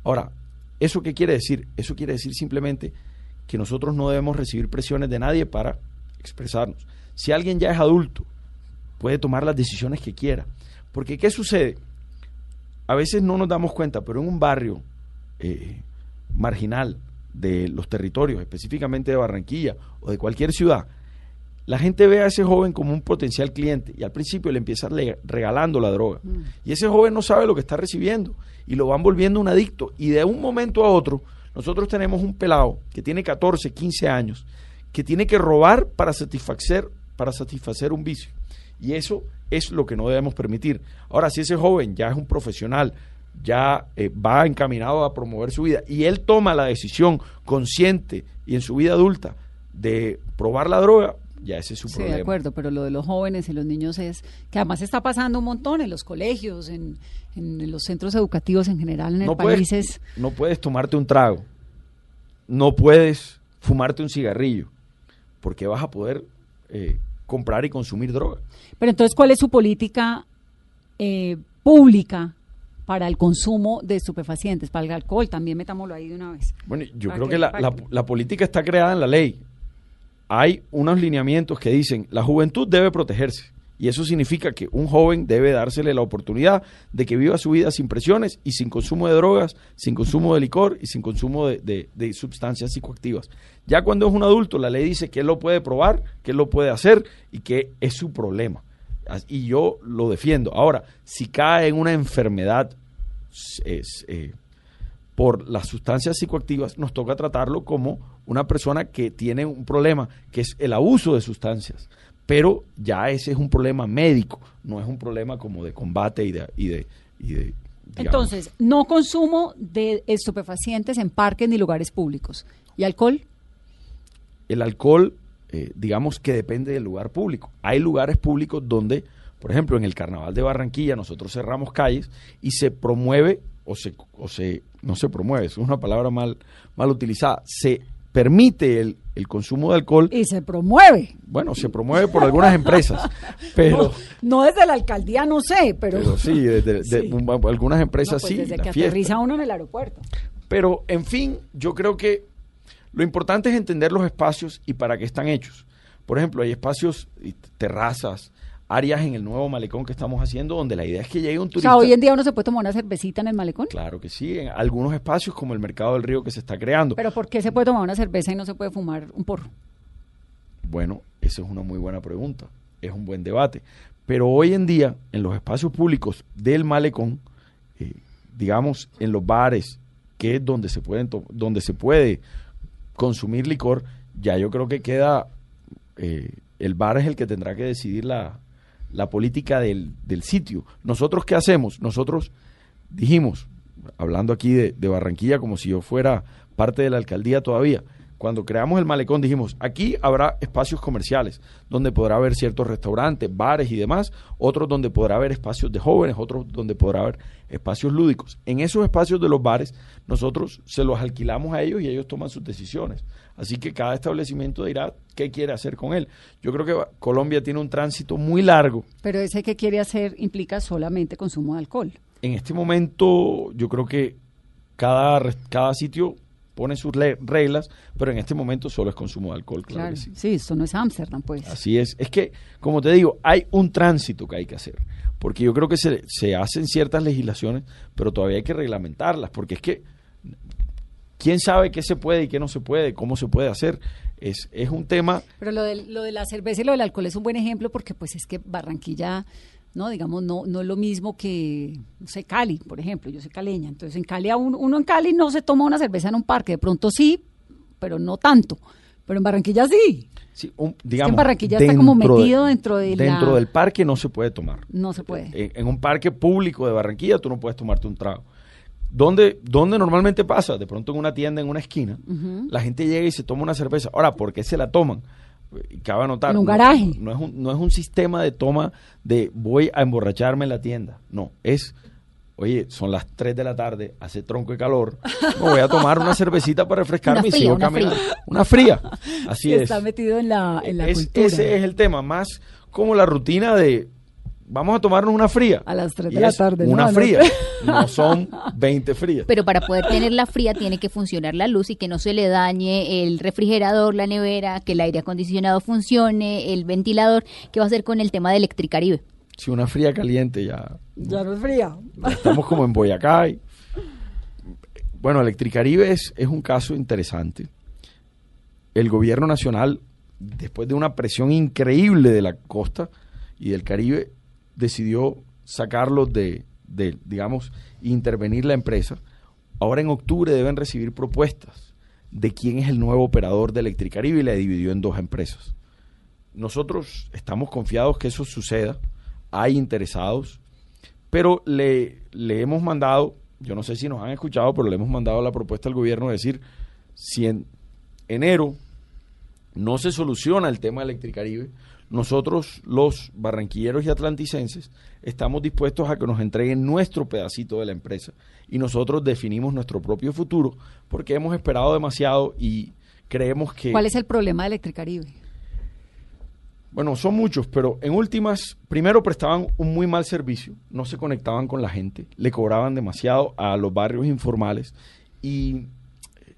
Ahora, ¿eso qué quiere decir? Eso quiere decir simplemente que nosotros no debemos recibir presiones de nadie para expresarnos. Si alguien ya es adulto, puede tomar las decisiones que quiera. Porque ¿qué sucede? A veces no nos damos cuenta, pero en un barrio eh, marginal de los territorios, específicamente de Barranquilla o de cualquier ciudad, la gente ve a ese joven como un potencial cliente y al principio le empieza regalando la droga. Mm. Y ese joven no sabe lo que está recibiendo y lo van volviendo un adicto. Y de un momento a otro, nosotros tenemos un pelado que tiene 14, 15 años, que tiene que robar para satisfacer, para satisfacer un vicio. Y eso es lo que no debemos permitir. Ahora, si ese joven ya es un profesional, ya eh, va encaminado a promover su vida y él toma la decisión consciente y en su vida adulta de probar la droga, ya ese es su sí, de acuerdo, pero lo de los jóvenes y los niños es que además está pasando un montón en los colegios, en, los centros educativos en general en el país. No puedes tomarte un trago, no puedes fumarte un cigarrillo, porque vas a poder eh, comprar y consumir droga. Pero entonces, ¿cuál es su política eh, pública para el consumo de estupefacientes, para el alcohol? También metámoslo ahí de una vez. Bueno, yo creo que, la política está creada en la ley hay unos lineamientos que dicen la juventud debe protegerse. Y eso significa que un joven debe dársele la oportunidad de que viva su vida sin presiones y sin consumo de drogas, sin consumo de licor y sin consumo de, sustancias psicoactivas. Ya cuando es un adulto, la ley dice que él lo puede probar, que él lo puede hacer y que es su problema. Y yo lo defiendo. Ahora, si cae en una enfermedad es, eh, por las sustancias psicoactivas, nos toca tratarlo como una persona que tiene un problema, que es el abuso de sustancias. Pero ya ese es un problema médico, no es un problema como de combate y de... Y de, Entonces, no consumo de estupefacientes en parques ni lugares públicos. ¿Y alcohol? El alcohol, eh, digamos que depende del lugar público. Hay lugares públicos donde, por ejemplo, en el Carnaval de Barranquilla nosotros cerramos calles y se promueve o se, o se no se promueve, es una palabra mal, mal utilizada, se permite el, el, consumo de alcohol. Y se promueve. Bueno, se promueve por algunas empresas, (laughs) pero... No, desde la alcaldía, no sé, pero... sí, desde (laughs) algunas empresas pues sí. Desde que aterriza uno en el aeropuerto. Pero, en fin, yo creo que lo importante es entender los espacios y para qué están hechos. Por ejemplo, hay espacios, terrazas, áreas en el nuevo malecón que estamos haciendo donde la idea es que llegue un O turista. sea, hoy en día uno se puede tomar una cervecita en el malecón. Claro que sí, en algunos espacios como el Mercado del Río que se está creando. Pero ¿por qué se puede tomar una cerveza y no se puede fumar un porro? Bueno, esa es una muy buena pregunta, es un buen debate. Pero hoy en día, en los espacios públicos del malecón, eh, digamos, en los bares, que es donde se, pueden donde se puede consumir licor, ya yo creo que queda, eh, el bar es el que tendrá que decidir la, la política del, del sitio. Nosotros, ¿qué hacemos? Nosotros dijimos, hablando aquí de, de Barranquilla como si yo fuera parte de la alcaldía todavía, cuando creamos el malecón dijimos, aquí habrá espacios comerciales donde podrá haber ciertos restaurantes, bares y demás, otros donde podrá haber espacios de jóvenes, otros donde podrá haber espacios lúdicos. En esos espacios de los bares nosotros se los alquilamos a ellos y ellos toman sus decisiones. Así que cada establecimiento dirá qué quiere hacer con él. Yo creo que Colombia tiene un tránsito muy largo Pero ese que quiere hacer implica solamente consumo de alcohol. en este momento yo creo que cada, cada sitio pone sus reglas, pero en este momento solo es consumo de alcohol, claro, Claro. que sí. Sí, esto no es Ámsterdam, pues. Así es. Es que, como te digo, hay un tránsito que hay que hacer, porque yo creo que se, se hacen ciertas legislaciones, pero todavía hay que reglamentarlas, porque es que, ¿quién sabe qué se puede y qué no se puede, cómo se puede hacer? Es, es un tema Pero lo de, lo de la cerveza y lo del alcohol es un buen ejemplo porque pues es que Barranquilla, no digamos, no, no es lo mismo que, no sé, Cali, por ejemplo, yo soy caleña, entonces en Cali, a un- uno en Cali no se toma una cerveza en un parque, de pronto sí, pero no tanto, pero en Barranquilla sí, Sí, un- digamos, Barranquilla está como de- metido dentro de la- dentro del parque no se puede tomar. no se puede. En, en un parque público de Barranquilla tú no puedes tomarte un trago. ¿Dónde, dónde normalmente pasa? De pronto en una tienda, en una esquina, la gente llega y se toma una cerveza. Ahora, ¿por qué se la toman? Cabe anotar. En un no- garaje. No, es un, no es un sistema de toma de voy a emborracharme en la tienda. No, es, oye, son las 3 de la tarde, hace tronco de calor, me voy a tomar una cervecita para refrescarme y sigo una caminando. fría. Una fría. Así que es. está metido en la, en la Es- cultura. Ese es el tema, más como la rutina de vamos a tomarnos una fría. A las tres Y de la es tarde. Una fría, (laughs) no son 20 frías. Pero para poder tener la fría tiene que funcionar la luz y que no se le dañe el refrigerador, la nevera, que el aire acondicionado funcione, el ventilador. ¿Qué va a hacer con el tema de Electricaribe? Si una fría caliente ya, Ya no es fría. estamos como en Boyacá. y- bueno, Electricaribe es, es un caso interesante. El gobierno nacional, después de una presión increíble de la costa y del Caribe, decidió sacarlos de, digamos, intervenir la empresa. Ahora en octubre deben recibir propuestas de quién es el nuevo operador de Electricaribe y la dividió en dos empresas. Nosotros estamos confiados que eso suceda, hay interesados, pero le, le hemos mandado, yo no sé si nos han escuchado, pero le hemos mandado la propuesta al gobierno de decir, si en enero no se soluciona el tema de Electricaribe, nosotros los barranquilleros y atlanticenses estamos dispuestos a que nos entreguen nuestro pedacito de la empresa y nosotros definimos nuestro propio futuro porque hemos esperado demasiado y creemos que... ¿Cuál es el problema de Electricaribe? Bueno, son muchos, pero en últimas, primero prestaban un muy mal servicio, no se conectaban con la gente, le cobraban demasiado a los barrios informales y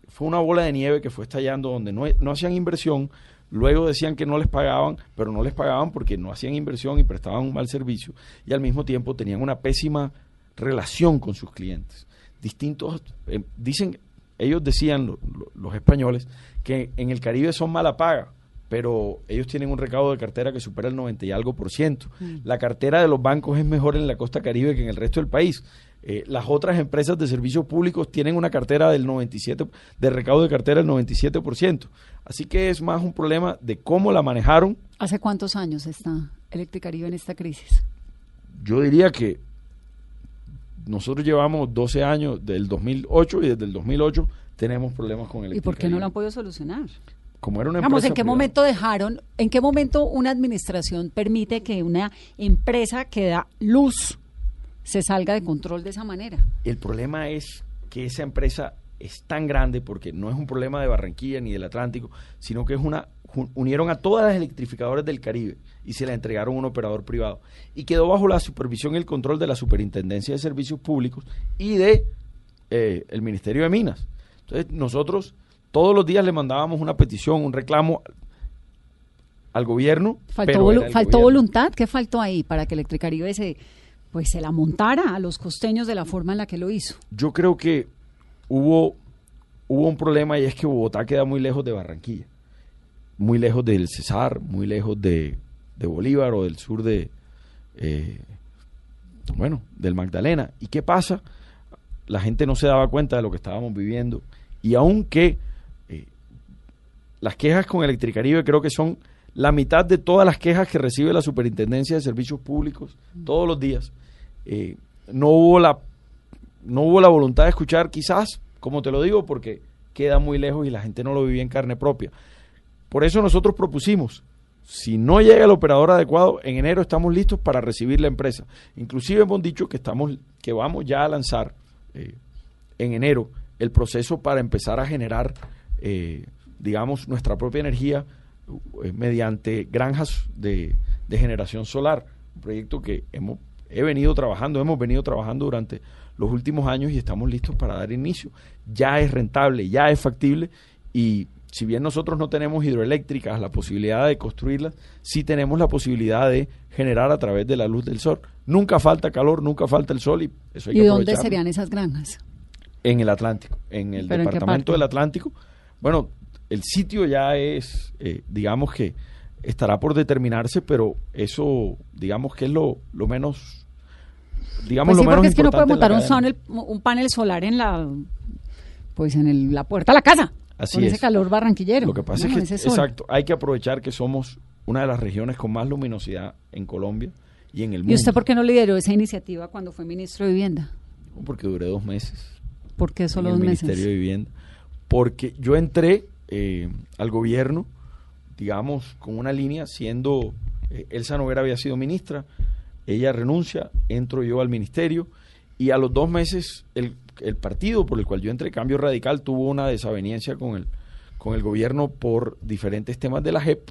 fue una bola de nieve que fue estallando donde no, no hacían inversión, luego decían que no les pagaban, pero no les pagaban porque no hacían inversión y prestaban un mal servicio y al mismo tiempo tenían una pésima relación con sus clientes. Distintos, eh, dicen, ellos decían, lo- lo- los españoles, que en el Caribe son mala paga, pero ellos tienen un recaudo de cartera que supera el 90 y algo por ciento. La cartera de los bancos es mejor en la costa caribe que en el resto del país. Eh, las otras empresas de servicios públicos tienen una cartera del 97, de recaudo de cartera del 97%. Así que es más un problema de cómo la manejaron. ¿Hace cuántos años está Electricaribe en esta crisis? Yo diría que nosotros llevamos 12 años del 2008 y desde el 2008 tenemos problemas con el ¿Y por qué no lo han podido solucionar? Como era una Vamos, empresa ¿en qué privada. momento dejaron, en qué momento una administración permite que una empresa que da luz se salga de control de esa manera? El problema es que esa empresa es tan grande porque no es un problema de Barranquilla ni del Atlántico, sino que es una unieron a todas las electrificadoras del Caribe y se la entregaron a un operador privado y quedó bajo la supervisión y el control de la Superintendencia de Servicios Públicos y de eh, el Ministerio de Minas. Entonces nosotros todos los días le mandábamos una petición, un reclamo al gobierno. ¿Faltó, pero volu- era el faltó gobierno. voluntad? ¿Qué faltó ahí para que Electricaribe se, pues, se la montara a los costeños de la forma en la que lo hizo? Yo creo que hubo, hubo un problema y es que Bogotá queda muy lejos de Barranquilla, muy lejos del Cesar, muy lejos de, de Bolívar o del sur de, eh, bueno, del Magdalena. ¿Y qué pasa? La gente no se daba cuenta de lo que estábamos viviendo y aunque eh, las quejas con Electricaribe creo que son la mitad de todas las quejas que recibe la Superintendencia de Servicios Públicos todos los días. Eh, no hubo la no hubo la voluntad de escuchar, quizás, como te lo digo, porque queda muy lejos y la gente no lo vivía en carne propia. Por eso nosotros propusimos, si no llega el operador adecuado, en enero estamos listos para recibir la empresa. Inclusive hemos dicho que estamos, que vamos ya a lanzar eh, en enero el proceso para empezar a generar, eh, digamos, nuestra propia energía mediante granjas de, de generación solar, un proyecto que hemos he venido trabajando, hemos venido trabajando durante los últimos años y estamos listos para dar inicio. Ya es rentable, ya es factible y si bien nosotros no tenemos hidroeléctricas, la posibilidad de construirlas, sí tenemos la posibilidad de generar a través de la luz del sol. Nunca falta calor, nunca falta el sol y eso hay ¿Y que dónde serían esas granjas? En el Atlántico, en el ¿Pero en qué departamento del Atlántico. Bueno, el sitio ya es, eh, digamos que estará por determinarse, pero eso, digamos que es lo, lo menos, digamos Pues sí, lo menos porque es que no puede montar un, sonel- un panel solar en la pues en el- la puerta de la casa. Así con es. ese calor barranquillero. Lo que pasa ¿no? es que, exacto, hay que aprovechar que somos una de las regiones con más luminosidad en Colombia y en el mundo. ¿Y usted por qué no lideró esa iniciativa cuando fue ministro de Vivienda? Porque duré dos meses. ¿Por qué solo en el dos meses? Ministerio de Vivienda. Porque yo entré eh, al gobierno, digamos, con una línea, siendo eh, Elsa Noguera había sido ministra, ella renuncia, entro yo al ministerio y a los dos meses el, el partido por el cual yo entré, Cambio Radical, tuvo una desaveniencia con el, con el gobierno por diferentes temas de la JEP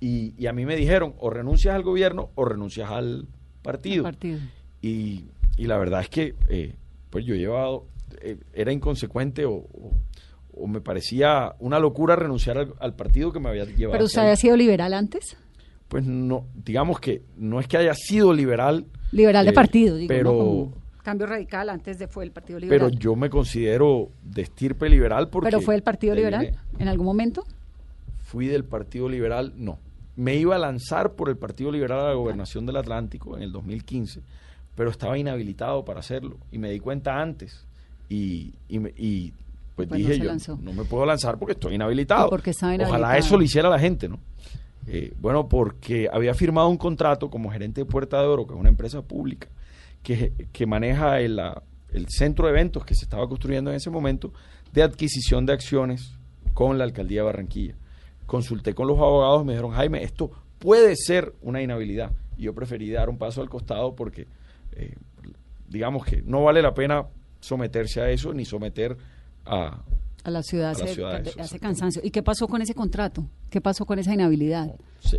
y, y a mí me dijeron o renuncias al gobierno o renuncias al partido. Partido. Y, y la verdad es que eh, pues yo he llevado, eh, era inconsecuente o, o- o me parecía una locura renunciar al, al partido que me había llevado. ¿Pero usted había sido liberal antes? Pues no, digamos que no es que haya sido liberal, Liberal de Eh, partido, digo, pero- cambio radical antes de fue el Partido pero Liberal. yo me considero de estirpe liberal porque... ¿Pero fue el Partido Liberal vine- en algún momento? fui del Partido Liberal, no. Me iba a lanzar por el Partido Liberal a la gobernación del Atlántico en el 2015, pero estaba inhabilitado para hacerlo y me di cuenta antes y, y, me- y, pues, Pues no dije se yo lanzó. no me puedo lanzar porque estoy inhabilitado. ¿Y por qué estaba Ojalá eso lo hiciera la gente, ¿no? Eh, bueno, porque había firmado un contrato como gerente de Puerta de Oro, que es una empresa pública que, que maneja el, el centro de eventos que se estaba construyendo en ese momento de adquisición de acciones con la alcaldía de Barranquilla. Consulté con los abogados y me dijeron, Jaime, esto puede ser una inhabilidad. Y yo preferí dar un paso al costado porque, eh, digamos que no vale la pena someterse a eso ni someter a, A la ciudad A la hace, ciudad, eso, hace exactamente. cansancio. ¿Y qué pasó con ese contrato? ¿Qué pasó con esa inhabilidad?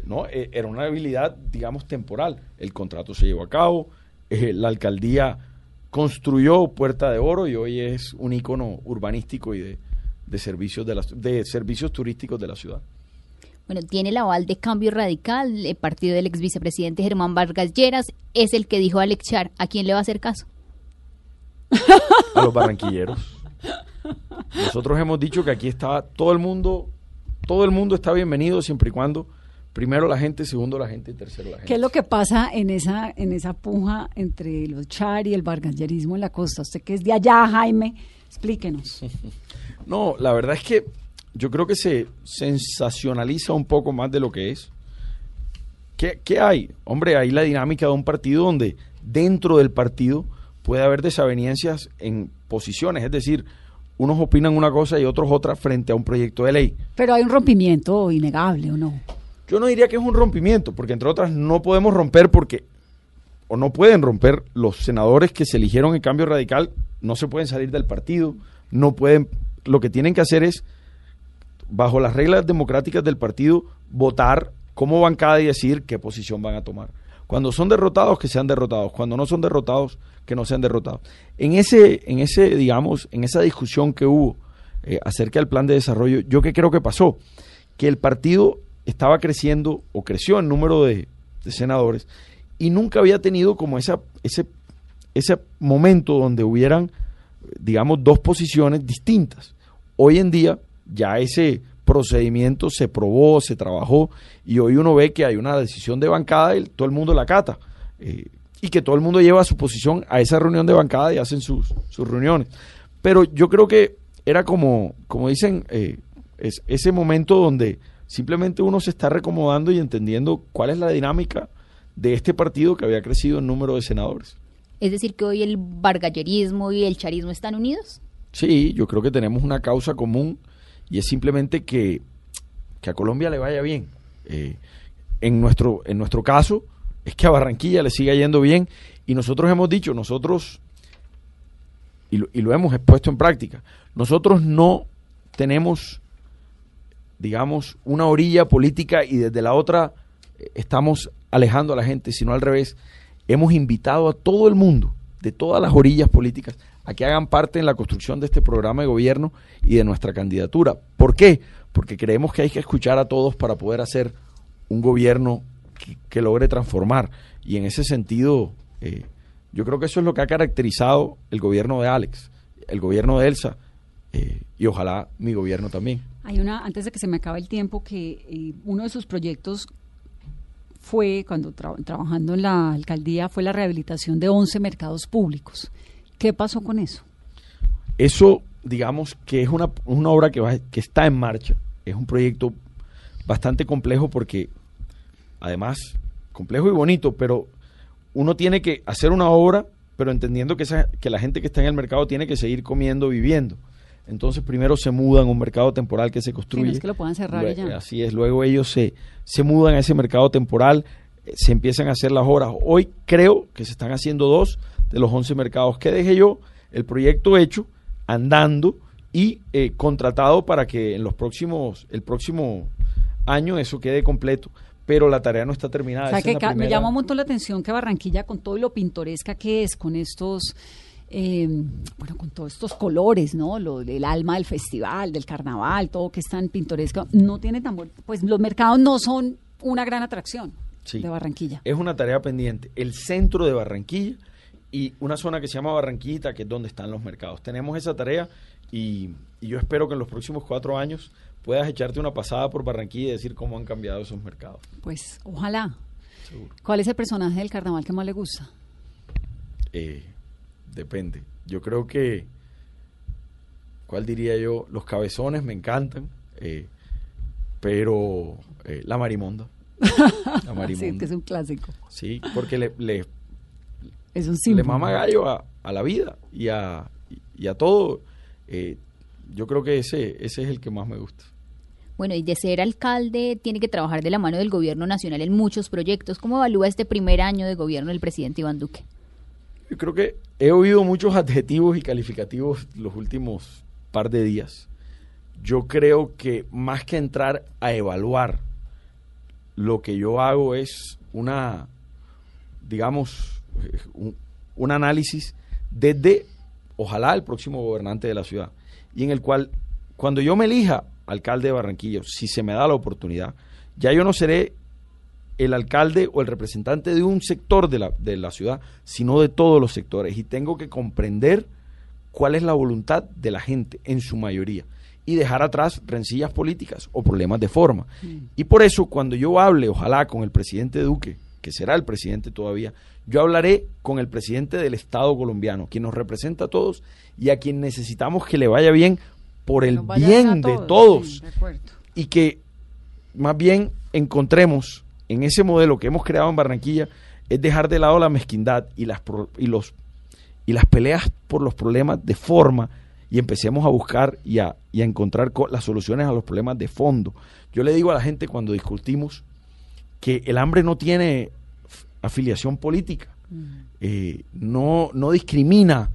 No, eh, era una habilidad, digamos, temporal. El contrato se llevó a cabo, eh, la alcaldía construyó Puerta de Oro y hoy es un icono urbanístico y de, de servicios de, la, de servicios turísticos de la ciudad. Bueno, tiene el aval de Cambio Radical, el partido del ex vicepresidente Germán Vargas Lleras, es el que dijo a Alex Char, ¿a quién le va a hacer caso? (laughs) A los barranquilleros. Nosotros hemos dicho que aquí está todo el mundo, todo el mundo está bienvenido siempre y cuando primero la gente, segundo la gente y tercero la gente. ¿Qué es lo que pasa en esa, en esa puja entre los char y el bargallerismo en la costa? Usted que es de allá, Jaime, explíquenos. (laughs) No, la verdad es que yo creo que se sensacionaliza un poco más de lo que es. ¿Qué, qué hay? Hombre, hay la dinámica de un partido donde dentro del partido puede haber desavenencias en posiciones, es decir, unos opinan una cosa y otros otra frente a un proyecto de ley. Pero hay un rompimiento innegable, ¿o no? Yo no diría que es un rompimiento, porque entre otras no podemos romper porque, o no pueden romper, los senadores que se eligieron en cambio radical no se pueden salir del partido, no pueden, lo que tienen que hacer es, bajo las reglas democráticas del partido, votar como bancada y decidir qué posición van a tomar. Cuando son derrotados, que sean derrotados. Cuando no son derrotados, que no sean derrotados. En ese, en ese, digamos, en esa discusión que hubo eh, acerca del plan de desarrollo, yo qué creo que pasó, que el partido estaba creciendo o creció en número de, de senadores y nunca había tenido como esa, ese, ese momento donde hubieran, digamos, dos posiciones distintas. Hoy en día ya ese procedimiento se probó, se trabajó y hoy uno ve que hay una decisión de bancada y todo el mundo la cata. Eh, y que todo el mundo lleva su posición a esa reunión de bancada y hacen sus, sus reuniones. Pero yo creo que era como, como dicen, eh, es, ese momento donde simplemente uno se está recomodando y entendiendo cuál es la dinámica de este partido que había crecido en número de senadores. Es decir, que hoy el bargallerismo y el charismo están unidos. Sí, yo creo que tenemos una causa común y es simplemente que, que a Colombia le vaya bien. Eh, en, nuestro, en nuestro caso, es que a Barranquilla le siga yendo bien y nosotros hemos dicho, nosotros, y lo, y lo hemos puesto en práctica, nosotros no tenemos, digamos, una orilla política y desde la otra eh, estamos alejando a la gente, sino al revés, hemos invitado a todo el mundo, de todas las orillas políticas, a que hagan parte en la construcción de este programa de gobierno y de nuestra candidatura. ¿Por qué? Porque creemos que hay que escuchar a todos para poder hacer un gobierno que, logre transformar. Y en ese sentido, eh, yo creo que eso es lo que ha caracterizado el gobierno de Alex, el gobierno de Elsa eh, y ojalá mi gobierno también. Hay una, antes de que se me acabe el tiempo, que eh, uno de sus proyectos fue, cuando trabajando en la alcaldía, fue la rehabilitación de 11 mercados públicos. ¿Qué pasó con eso? Eso, digamos, que es una, una obra que, va, que está en marcha. Es un proyecto bastante complejo porque, además, complejo y bonito, pero uno tiene que hacer una obra, pero entendiendo que, esa, que la gente que está en el mercado tiene que seguir comiendo, viviendo. Entonces primero se mudan a un mercado temporal que se construye. es que lo puedan cerrar ya. Así es, luego ellos se, se mudan a ese mercado temporal, eh, se empiezan a hacer las horas. Hoy creo que se están haciendo dos de los 11 mercados que dejé yo, el proyecto hecho, andando y eh, contratado para que en los próximos, el próximo año eso quede completo. Pero la tarea no está terminada. que me llama un montón la atención que Barranquilla, con todo lo pintoresca que es, con estos eh, bueno, con todos estos colores, ¿no? Lo, el alma del festival, del carnaval, todo que es tan pintoresco, no tiene tan pues los mercados no son una gran atracción de Barranquilla. Es una tarea pendiente. El centro de Barranquilla y una zona que se llama Barranquita, que es donde están los mercados. Tenemos esa tarea y, yo espero que en los próximos cuatro años puedas echarte una pasada por Barranquilla y decir cómo han cambiado esos mercados. Pues ojalá. ¿Cuál es el personaje del carnaval que más le gusta? Eh, depende. Yo creo que, ¿cuál diría yo? Los cabezones me encantan, eh, pero eh, la marimonda. (laughs) La marimonda. sí, que es un clásico. Sí, porque le, le, es un le mama gallo a, a, la vida y a, y a todo. Eh, yo creo que ese, ese es el que más me gusta. Bueno, y de ser alcalde tiene que trabajar de la mano del gobierno nacional en muchos proyectos. ¿Cómo evalúa este primer año de gobierno del presidente Iván Duque? Yo creo que he oído muchos (laughs) adjetivos y calificativos los últimos par de días. Yo creo que más que entrar a evaluar, lo que yo hago es una, digamos, un, un análisis desde, ojalá, el próximo gobernante de la ciudad. Y en el cual, cuando yo me elija alcalde de Barranquilla, si se me da la oportunidad, ya yo no seré el alcalde o el representante de un sector de la, de la ciudad, sino de todos los sectores. Y tengo que comprender cuál es la voluntad de la gente en su mayoría y dejar atrás rencillas políticas o problemas de forma. Mm. Y por eso cuando yo hable, ojalá, con el presidente Duque, que será el presidente todavía, yo hablaré con el presidente del Estado colombiano, quien nos representa a todos y a quien necesitamos que le vaya bien por el bien de todos. y que más bien encontremos en ese modelo que hemos creado en Barranquilla es dejar de lado la mezquindad y las, y los, y las peleas por los problemas de forma y empecemos a buscar y a, y a encontrar las soluciones a los problemas de fondo. Yo le digo a la gente cuando discutimos que el hambre no tiene afiliación política, mm. eh, no, no discrimina.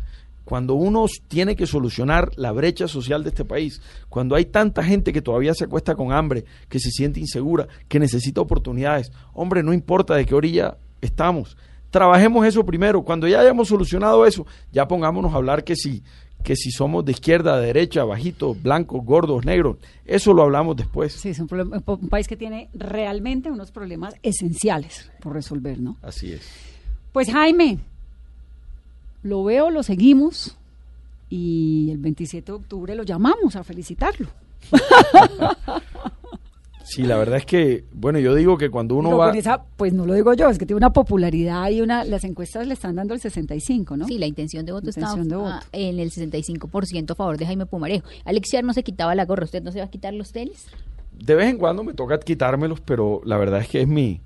Cuando uno tiene que solucionar la brecha social de este país, cuando hay tanta gente que todavía se acuesta con hambre, que se siente insegura, que necesita oportunidades, hombre, no importa de qué orilla estamos, trabajemos eso primero, cuando ya hayamos solucionado eso, ya pongámonos a hablar que si que si somos de izquierda, derecha, bajitos, blancos, gordos, negros. Eso lo hablamos después. Sí, es un, problema- un país que tiene realmente unos problemas esenciales por resolver, ¿no? Así es. Pues Jaime, lo veo, lo seguimos y el 27 de octubre lo llamamos a felicitarlo. (laughs) Sí, la verdad es que, bueno, yo digo que cuando uno Digo, va... con esa, pues no lo digo yo, es que tiene una popularidad y una, las encuestas le están dando el 65, ¿no? Sí, la intención de voto Intención está de ah, voto. en el 65% a favor de Jaime Pumarejo. Alexiar no se quitaba la gorra, ¿usted no se va a quitar los tenis? De vez en cuando me toca quitármelos, pero la verdad es que es mi...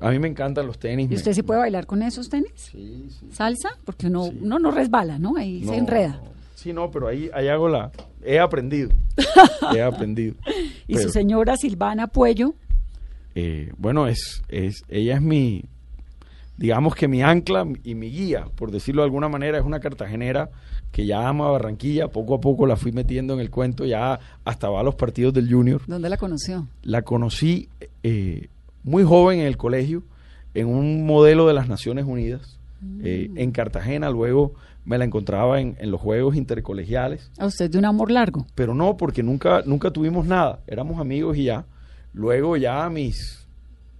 A mí me encantan los tenis. ¿Y me- usted sí puede bailar con esos tenis? Sí, sí. ¿Salsa? Porque uno, Sí. uno no resbala, ¿no? Ahí se No, enreda. Sí, no, pero ahí, ahí hago la... He aprendido. He (laughs) aprendido. Y Pero, su señora Silvana Puello, eh, bueno, es, es, ella es mi, digamos que mi ancla y mi guía, por decirlo de alguna manera, es una cartagenera que ya ama Barranquilla, poco a poco la fui metiendo en el cuento, ya hasta va a los partidos del Junior. ¿dónde la conoció? La conocí eh, muy joven en el colegio, en un modelo de las Naciones Unidas, eh, en Cartagena, luego me la encontraba en, en los Juegos Intercolegiales, A usted de un amor largo. pero no, porque nunca, nunca tuvimos nada, éramos amigos y ya. Luego ya a mis,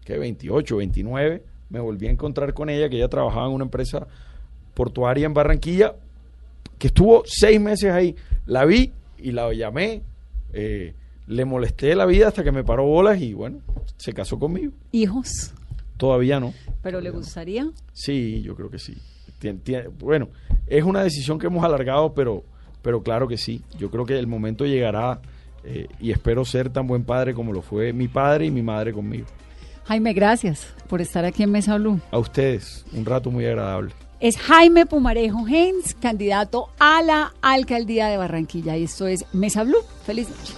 ¿qué? 28, 29, me volví a encontrar con ella, que ella trabajaba en una empresa portuaria en Barranquilla, que estuvo seis meses ahí. La vi y la llamé, eh, le molesté la vida hasta que me paró bolas y bueno, se casó conmigo. Hijos, Todavía no. pero le gustaría. Sí, yo creo que sí. Tien- tien- bueno, es una decisión que hemos alargado, pero, pero claro que sí. Yo creo que el momento llegará eh, y espero ser tan buen padre como lo fue mi padre y mi madre conmigo. Jaime, gracias por estar aquí en Mesa Blue. A ustedes, un rato muy agradable. Es Jaime Pumarejo Hens, candidato a la alcaldía de Barranquilla. Y esto es Mesa Blue. Feliz noche.